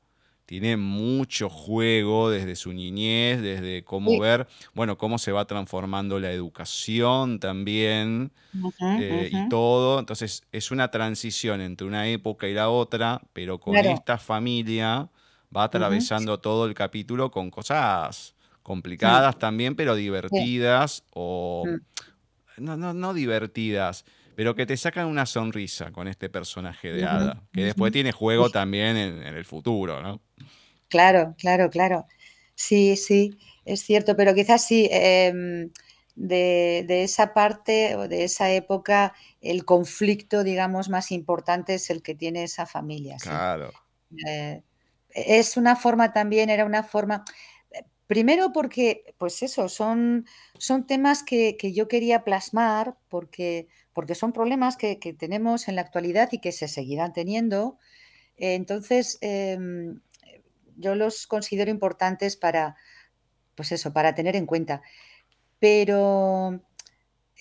[SPEAKER 2] tiene mucho juego desde su niñez, desde cómo ver, bueno, cómo se va transformando la educación también eh, y todo. Entonces es una transición entre una época y la otra, pero con esta familia va atravesando todo el capítulo con cosas complicadas también, pero divertidas o... Mm. No, no, no divertidas, pero que te sacan una sonrisa con este personaje de Ada, que después tiene juego también en, el futuro, ¿no?
[SPEAKER 3] Claro, claro, claro. Sí, sí, es cierto, pero quizás sí, em, de, esa parte o de esa época, el conflicto, digamos, más importante es el que tiene esa familia.
[SPEAKER 2] Claro.
[SPEAKER 3] Eh, es una forma también, era una forma, Primero porque, pues eso, son, son temas que, yo quería plasmar porque, porque son problemas que, tenemos en la actualidad y que se seguirán teniendo. Entonces, em, yo los considero importantes para, pues eso, para tener en cuenta. Pero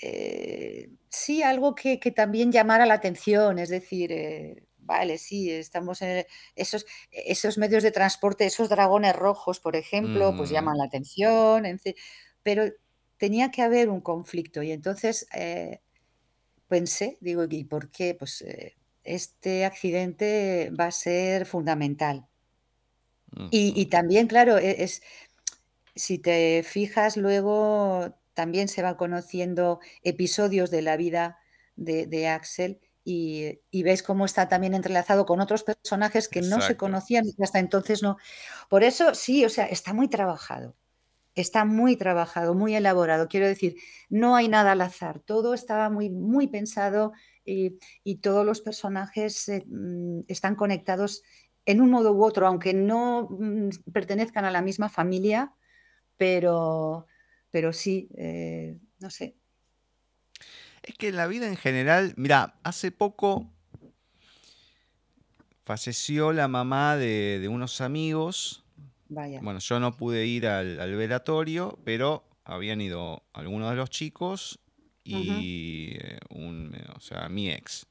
[SPEAKER 3] eh, sí, algo que, también llamara la atención, es decir, eh, vale, sí, estamos en esos, esos medios de transporte, esos dragones rojos, por ejemplo, pues llaman la atención, pero tenía que haber un conflicto y entonces eh, pensé, digo, ¿y por qué? Pues eh, este accidente va a ser fundamental. Y, también, claro, e, es, si te fijas luego, también se van conociendo episodios de la vida de Axel y, ves cómo está también entrelazado con otros personajes que no se conocían y hasta entonces no. Por eso sí, o sea, está muy trabajado. Está muy trabajado, muy elaborado. Quiero decir, no hay nada al azar. Todo estaba muy, muy pensado y, todos los personajes eh, mm, están conectados en un modo u otro, aunque no mm, pertenezcan a la misma familia, pero, pero sí, eh, no sé,
[SPEAKER 2] es que en la vida en general, mira, hace poco falleció la mamá de, unos amigos
[SPEAKER 3] Vaya.
[SPEAKER 2] Bueno, yo no pude ir al, al velatorio, pero habían ido algunos de los chicos y eh, un, o sea, mi ex.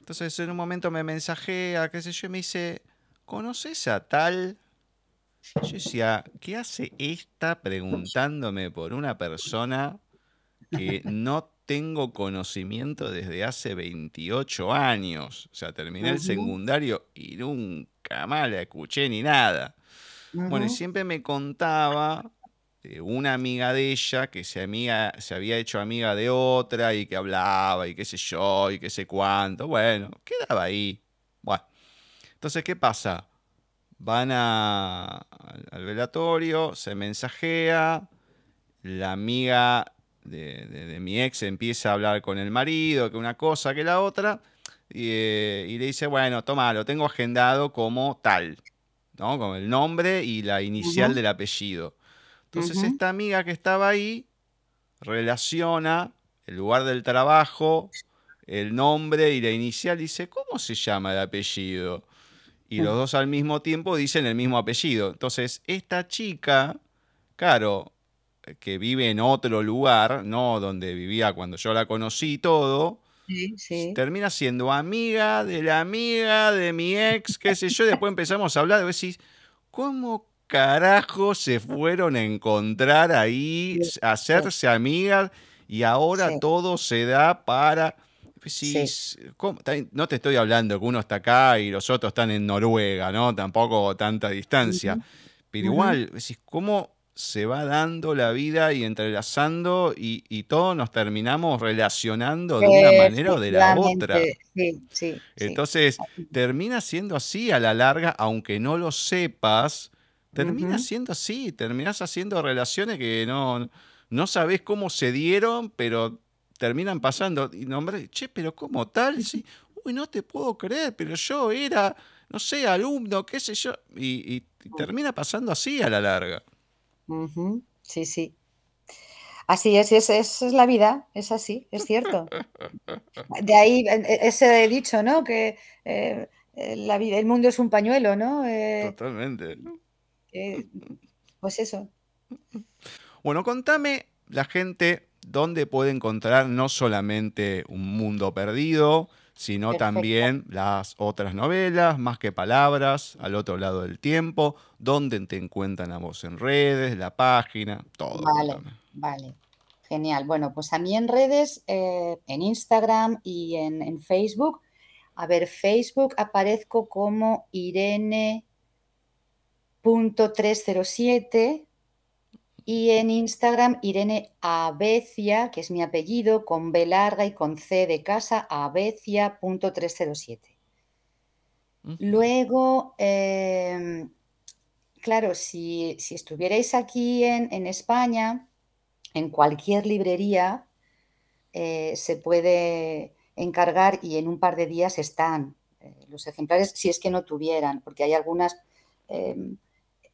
[SPEAKER 2] Entonces en un momento me mensajea, qué sé yo, y me dice, ¿conoces a tal? Yo decía, ¿qué hace esta preguntándome por una persona que no tengo conocimiento desde hace 28 años? O sea, terminé el secundario y nunca más la escuché ni nada. Bueno, y siempre me contaba de una amiga de ella que se, amiga, se había hecho amiga de otra y que hablaba y qué sé yo y qué sé cuánto. Bueno, quedaba ahí. Bueno, entonces, ¿qué pasa? Van a, al, velatorio, se mensajea, la amiga de, mi ex empieza a hablar con el marido, que una cosa, que la otra, y, eh, y le dice, bueno, toma, lo tengo agendado como tal, ¿no? Con el nombre y la inicial del apellido. Entonces esta amiga que estaba ahí relaciona el lugar del trabajo, el nombre y la inicial, dice, ¿cómo se llama el apellido? Y los dos al mismo tiempo dicen el mismo apellido. Entonces esta chica, claro, que vive en otro lugar, no donde vivía cuando yo la conocí todo, termina siendo amiga de la amiga de mi ex, qué sé yo, después empezamos a hablar, y decís, ¿cómo carajo se fueron a encontrar ahí, a hacerse amigas y ahora todo se da para... Pues no te estoy hablando que uno está acá y los otros están en Noruega, ¿no? Tampoco tanta distancia. Pero igual, ¿cómo se va dando la vida y entrelazando y, todos nos terminamos relacionando de una manera o de la otra? Entonces, termina siendo así a la larga, aunque no lo sepas, termina siendo así, terminas haciendo relaciones que no, no sabes cómo se dieron, pero terminan pasando. Y nombre, che, pero ¿cómo tal? Sí, uy, no te puedo creer, pero yo era, no sé, alumno, qué sé yo. Y, termina pasando así a la larga.
[SPEAKER 3] Sí, sí. Así es, es, es, la vida, es así, es cierto. De ahí e, ese dicho, ¿no? Que eh, la vida, el mundo es un pañuelo, ¿no?
[SPEAKER 2] Eh, Totalmente.
[SPEAKER 3] Eh, pues eso.
[SPEAKER 2] Bueno, contame la gente dónde puede encontrar no solamente Un Mundo Perdido, sino también las otras novelas, Más que Palabras, Al otro lado del tiempo, dónde te encuentran a vos en redes, la página, todo.
[SPEAKER 3] Vale, vale. Genial. Bueno, pues a mí en redes, eh, en Instagram y en, en, Facebook. A ver, Facebook aparezco como Irene punto 307 y en Instagram Irene Abecia, que es mi apellido, con B larga y con C de casa, abecia.307. Luego, em, claro, si, estuvierais aquí en, España, en cualquier librería eh, se puede encargar y en un par de días están eh, los ejemplares, si es que no tuvieran, porque hay algunas em,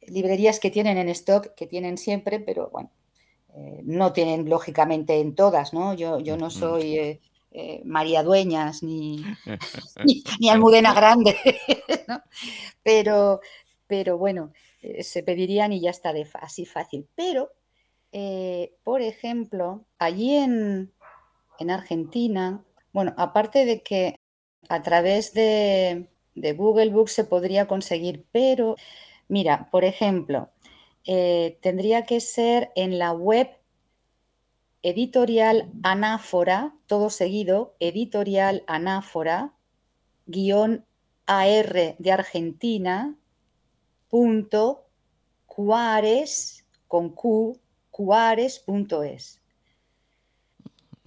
[SPEAKER 3] librerías que tienen en stock, que tienen siempre, pero bueno, eh, no tienen lógicamente en todas, ¿no? Yo, yo no soy eh, eh, María Dueñas ni, ni, Almudena Grande, pero, pero bueno, se pedirían y ya está de así fácil. Pero, por ejemplo, allí en, en Argentina, bueno, aparte de que a través de, de Google Books se podría conseguir, pero Mira, por ejemplo, eh, tendría que ser en la web editorial anáfora, todo seguido, editorial anáfora, guion AR de Argentina, punto, cuares, con Q.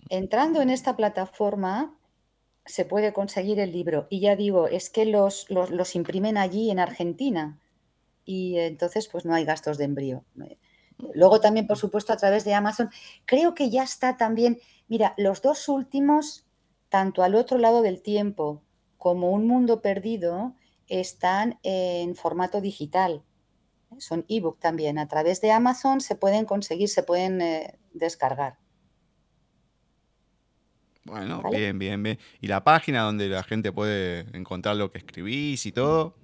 [SPEAKER 3] Entrando en esta plataforma se puede conseguir el libro. Y ya digo, es que los, los imprimen allí en Argentina y entonces pues no hay gastos de envío. Luego también, por supuesto, a través de Amazon. Creo que ya está también, mira, los dos últimos, tanto al otro lado del tiempo como Un Mundo Perdido, están en formato digital. Son ebook también. A través de Amazon se pueden conseguir, se pueden eh, descargar.
[SPEAKER 2] Bueno, bien, bien, bien. ¿Y la página donde la gente puede encontrar lo que escribís y todo?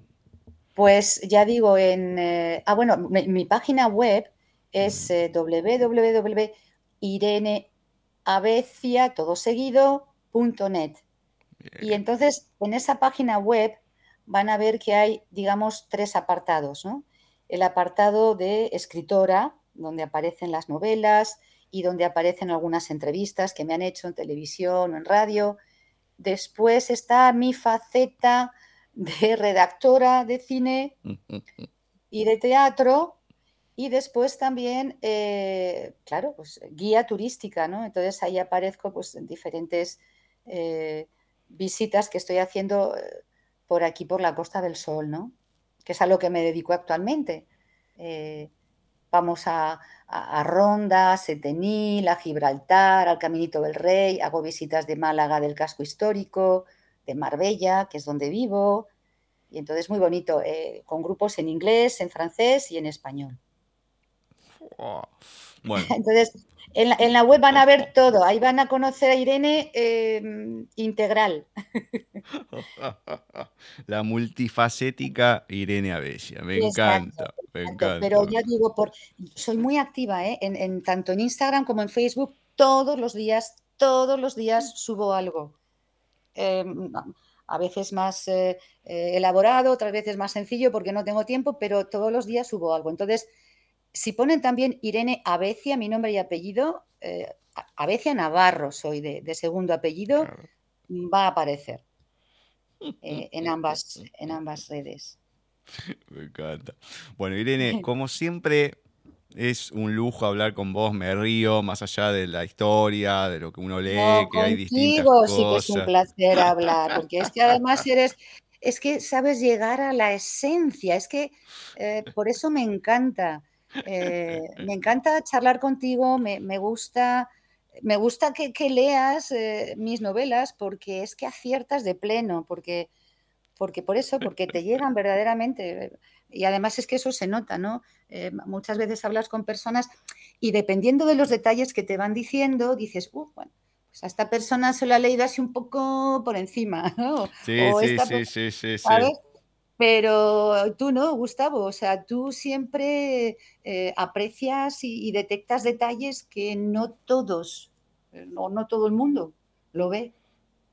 [SPEAKER 3] Pues ya digo, en. Eh, ah, bueno, mi, página web es eh, www.ireneabecia, todo seguido, .net. Y entonces en esa página web van a ver que hay, digamos, tres apartados. ¿no? El apartado de escritora, donde aparecen las novelas y donde aparecen algunas entrevistas que me han hecho en televisión o en radio. Después está mi faceta de redactora de cine y de teatro. Y después también, eh, claro, pues guía turística, ¿no? Entonces ahí aparezco pues, en diferentes eh, visitas que estoy haciendo eh, por aquí, por la Costa del Sol, ¿no? Que es a lo que me dedico actualmente. Vamos a, Ronda, a Setenil, a Gibraltar, al Caminito del Rey, hago visitas de Málaga del casco histórico, de Marbella, que es donde vivo, y entonces muy bonito, eh, con grupos en inglés, en francés y en español. Bueno. Entonces, en la, web van a ver todo, ahí van a conocer a Irene em, integral.
[SPEAKER 2] La multifacética Irene Abesia, me encanta, me encanta.
[SPEAKER 3] Pero ya digo, por, soy muy activa, ¿eh? en, tanto en Instagram como en Facebook, todos los días, todos los días subo algo. Em, a veces más eh, eh, elaborado, otras veces más sencillo porque no tengo tiempo, pero todos los días subo algo. Entonces, si ponen también Irene Abecia, mi nombre y apellido, eh, Abecia Navarro soy de, segundo apellido, va a aparecer eh, en, ambas, en ambas redes.
[SPEAKER 2] Me encanta. Bueno, Irene, como siempre, es un lujo hablar con vos, me río, más allá de la historia, de lo que uno lee, que hay distintas cosas. sí que
[SPEAKER 3] es un placer hablar, porque es que además eres, es que sabes llegar a la esencia, es que eh, por eso me encanta. Eh, me encanta charlar contigo, me, gusta, me gusta que, leas eh, mis novelas porque es que aciertas de pleno, porque, porque por eso, porque te llegan verdaderamente. Y además es que eso se nota, ¿no? Eh, muchas veces hablas con personas y dependiendo de los detalles que te van diciendo, dices, uh, bueno, pues a esta persona se lo ha leído así un poco por encima, ¿no?
[SPEAKER 2] Sí, sí, sí, sí, sí,
[SPEAKER 3] pero tú no, Gustavo, o sea, tú siempre eh, aprecias y, detectas detalles que no todos, eh, no, no todo el mundo lo ve.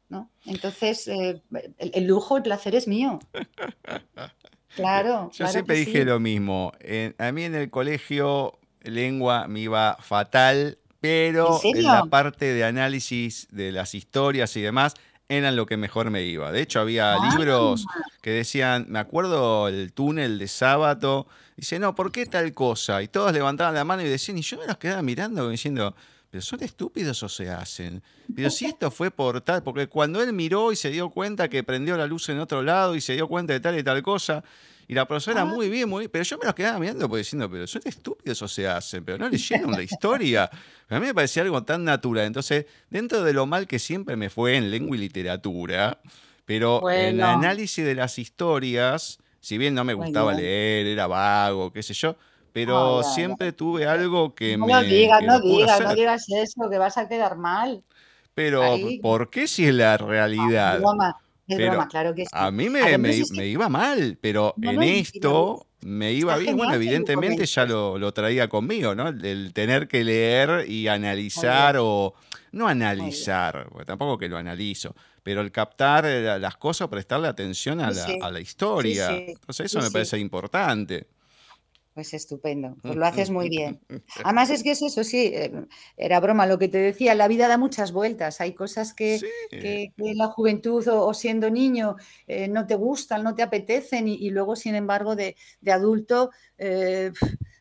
[SPEAKER 3] ¿no? Entonces, eh, el, lujo, el placer es mío. Claro.
[SPEAKER 2] Yo siempre dije lo mismo. a mí en el colegio lengua me iba fatal, pero en la parte de análisis de las historias y demás, eran lo que mejor me iba. De hecho, había ah. libros que decían, me acuerdo el túnel de sábado, dice, no, ¿por qué tal cosa? Y todos levantaban la mano y decían, y yo me los quedaba mirando diciendo, pero son estúpidos o se hacen. Pero si esto fue por tal, porque cuando él miró y se dio cuenta que prendió la luz en otro lado y se dio cuenta de tal y tal cosa, y la profesora, ah. muy bien, muy bien. Pero yo me los quedaba mirando pues, diciendo, pero son estúpidos o se hacen, pero no leyeron la historia. a mí me parecía algo tan natural. Entonces, dentro de lo mal que siempre me fue en lengua y literatura, pero en el análisis de las historias, si bien no me gustaba leer, era vago, qué sé yo, pero siempre tuve algo que
[SPEAKER 3] no
[SPEAKER 2] me.
[SPEAKER 3] No digas, no digas, no digas eso, que vas a quedar mal.
[SPEAKER 2] Pero, ¿por qué si es la realidad?
[SPEAKER 3] claro que sí.
[SPEAKER 2] A mí me, me, iba mal, pero en esto me iba bien. Bueno, evidentemente ya lo, traía conmigo, ¿no? El, tener que leer y analizar o... No analizar, porque tampoco que lo analizo, pero el captar eh, las cosas, prestarle atención a la, a la historia. Entonces eso me parece importante.
[SPEAKER 3] Pues estupendo, pues lo haces muy bien. Además es que es eso, sí, eh, era broma lo que te decía, la vida da muchas vueltas, hay cosas que, en la juventud o, siendo niño eh, no te gustan, no te apetecen y, luego, sin embargo, de, adulto eh,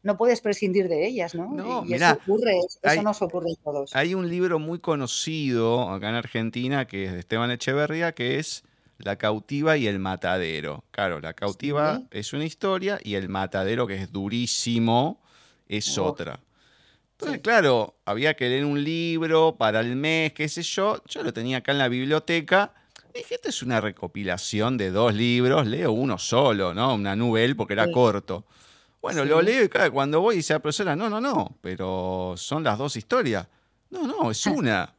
[SPEAKER 3] no puedes prescindir de ellas, ¿no?
[SPEAKER 2] No,
[SPEAKER 3] y eso ocurre, eso nos ocurre a todos.
[SPEAKER 2] Hay un libro muy conocido acá en Argentina que es de Esteban Echeverría, que es la cautiva y el matadero. Claro, la cautiva es una historia y el matadero, que es durísimo, es otra. Entonces, claro, había que leer un libro para el mes, qué sé yo. Yo lo tenía acá en la biblioteca. Y dije, esto es una recopilación de dos libros, leo uno solo, ¿no? Una novela porque era corto. Bueno, lo leo y claro, cuando voy dice la profesora, no, no, no, pero son las dos historias. No, no, es una.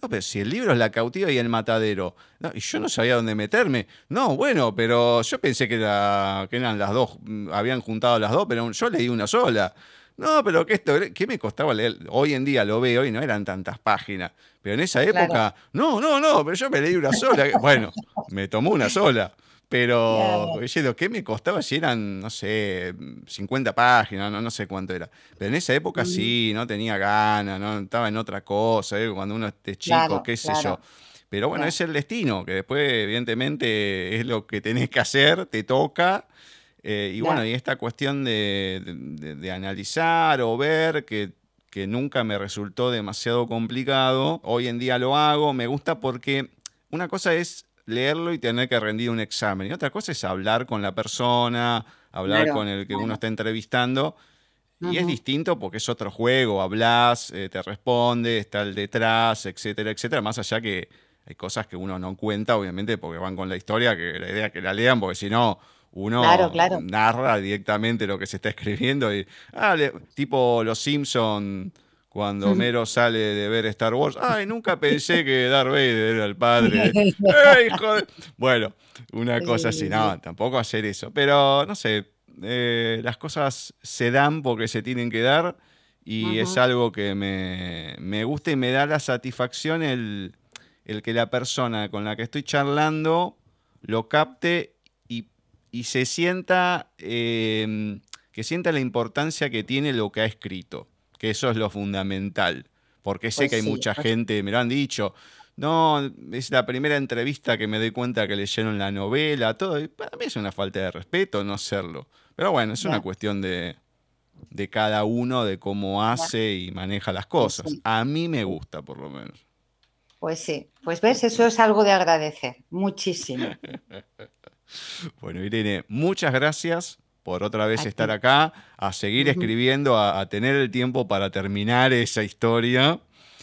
[SPEAKER 2] No, pero si el libro es La cautiva y el matadero. No, y yo no sabía dónde meterme. No, bueno, pero yo pensé que, era, que eran las dos, mm, habían juntado las dos, pero yo leí una sola. No, pero que esto, ¿qué me costaba leer? Hoy en día lo veo y no eran tantas páginas. Pero en esa época, no, no, no, pero yo me leí una sola. Bueno, me tomó una sola. Pero, diciendo, ¿qué me costaba si eran, no sé, 50 páginas, no, no sé cuánto era? Pero en esa época sí, no tenía ganas, no estaba en otra cosa, ¿eh? cuando uno es chico, qué sé yo. Pero bueno, es el destino, que después, evidentemente, es lo que tenés que hacer, te toca. Eh, y bueno, y esta cuestión de, analizar o ver que, que nunca me resultó demasiado complicado, hoy en día lo hago, me gusta porque una cosa es leerlo y tener que rendir un examen. Y otra cosa es hablar con la persona, hablar con el que uno está entrevistando. Y es distinto porque es otro juego, hablas, eh, te responde, está el detrás, etcétera, etcétera. Más allá que hay cosas que uno no cuenta, obviamente, porque van con la historia, que la idea es que la lean, porque si no, uno narra directamente lo que se está escribiendo. Y, ah, tipo Los Simpson cuando Homero sale de ver Star Wars, ay, nunca pensé que Darth Vader era el padre. Bueno, una cosa así, no, tampoco hacer eso, pero no sé, eh, las cosas se dan porque se tienen que dar y es algo que me, gusta y me da la satisfacción el, que la persona con la que estoy charlando lo capte y, se sienta, eh, que sienta la importancia que tiene lo que ha escrito que eso es lo fundamental. Porque sé pues que hay mucha gente, me lo han dicho, no, es la primera entrevista que me doy cuenta que leyeron la novela, todo. Y para mí es una falta de respeto no hacerlo. Pero bueno, es una cuestión de, cada uno, de cómo hace y maneja las pues cosas. A mí me gusta, por lo menos.
[SPEAKER 3] Pues sí, pues ves, eso es algo de agradecer, muchísimo.
[SPEAKER 2] bueno, Irene, muchas gracias por otra vez estar acá, a seguir escribiendo, a, tener el tiempo para terminar esa historia.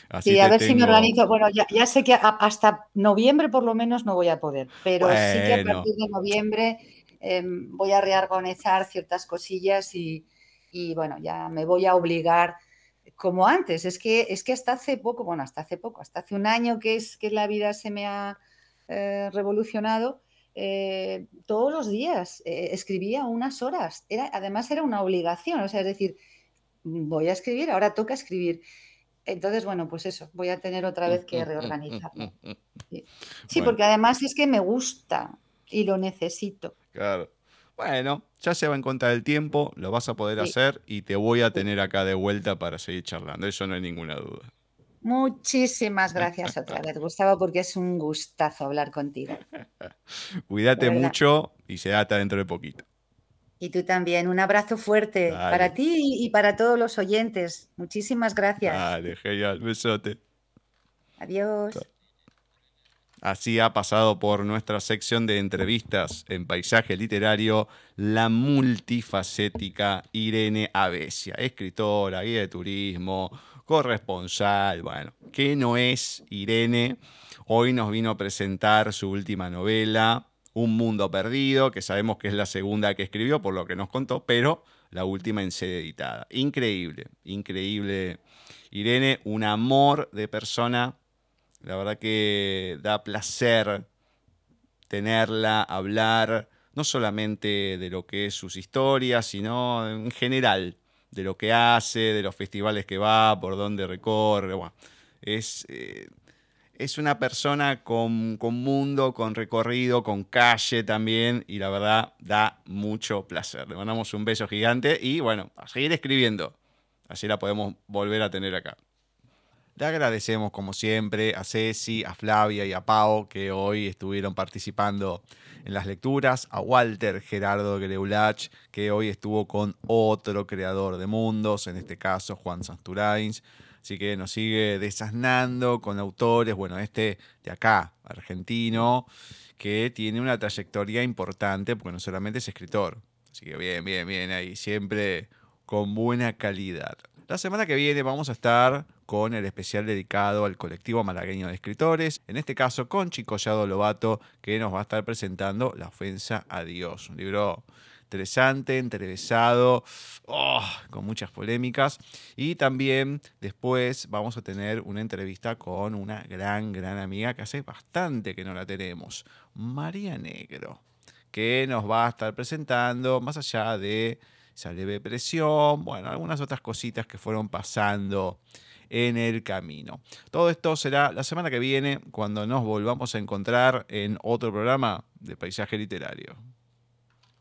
[SPEAKER 3] Así sí, a ver si me organizo. Bueno, ya, sé que hasta noviembre por lo menos no voy a poder, pero sí que a partir de noviembre em, voy a reorganizar ciertas cosillas y, bueno, ya me voy a obligar como antes. Es que, es que hasta hace poco, bueno, hasta hace poco, hasta hace un año que es que la vida se me ha eh, revolucionado, eh, todos los días, eh, escribía unas horas. Era, además era una obligación, o sea, es decir, voy a escribir, ahora toca escribir. Entonces, bueno, pues eso, voy a tener otra vez que reorganizarlo. Sí, porque además es que me gusta y lo necesito.
[SPEAKER 2] Claro. Bueno, ya se va en contra del tiempo, lo vas a poder hacer y te voy a tener acá de vuelta para seguir charlando, eso no hay ninguna duda.
[SPEAKER 3] Muchísimas gracias otra vez, Gustavo, porque es un gustazo hablar contigo.
[SPEAKER 2] Cuídate mucho y se ata dentro de poquito.
[SPEAKER 3] Y tú también. Un abrazo fuerte para ti y para todos los oyentes. Muchísimas gracias.
[SPEAKER 2] Dale, genial. Besote.
[SPEAKER 3] Adiós.
[SPEAKER 2] Así ha pasado por nuestra sección de entrevistas en paisaje literario la multifacética Irene Avesia, escritora, guía de turismo, corresponsal, bueno, ¿qué no es Irene? Hoy nos vino a presentar su última novela, Un Mundo Perdido, que sabemos que es la segunda que escribió, por lo que nos contó, pero la última en sede editada. Increíble, increíble. Irene, un amor de persona. La verdad que da placer tenerla, hablar, no solamente de lo que es sus historias, sino en general de lo que hace, de los festivales que va, por dónde recorre. es, eh, es una persona con, con, mundo, con recorrido, con calle también, y la verdad da mucho placer. Le mandamos un beso gigante y bueno, a seguir escribiendo. Así la podemos volver a tener acá. Le agradecemos como siempre a Ceci, a Flavia y a Pau que hoy estuvieron participando en las lecturas, a Walter Gerardo Greulach, que hoy estuvo con otro creador de mundos, en este caso Juan Santurains. Así que nos sigue desasnando con autores, bueno, este de acá, argentino, que tiene una trayectoria importante, porque no solamente es escritor. Así que bien, bien, bien, ahí siempre con buena calidad. La semana que viene vamos a estar con el especial dedicado al colectivo malagueño de escritores, en este caso con Chico Yado Lobato, que nos va a estar presentando La ofensa a Dios, un libro interesante, entrevesado, oh, con muchas polémicas. Y también después vamos a tener una entrevista con una gran, gran amiga que hace bastante que no la tenemos, María Negro, que nos va a estar presentando más allá de esa leve presión, bueno, algunas otras cositas que fueron pasando en el camino. Todo esto será la semana que viene cuando nos volvamos a encontrar en otro programa de Paisaje Literario.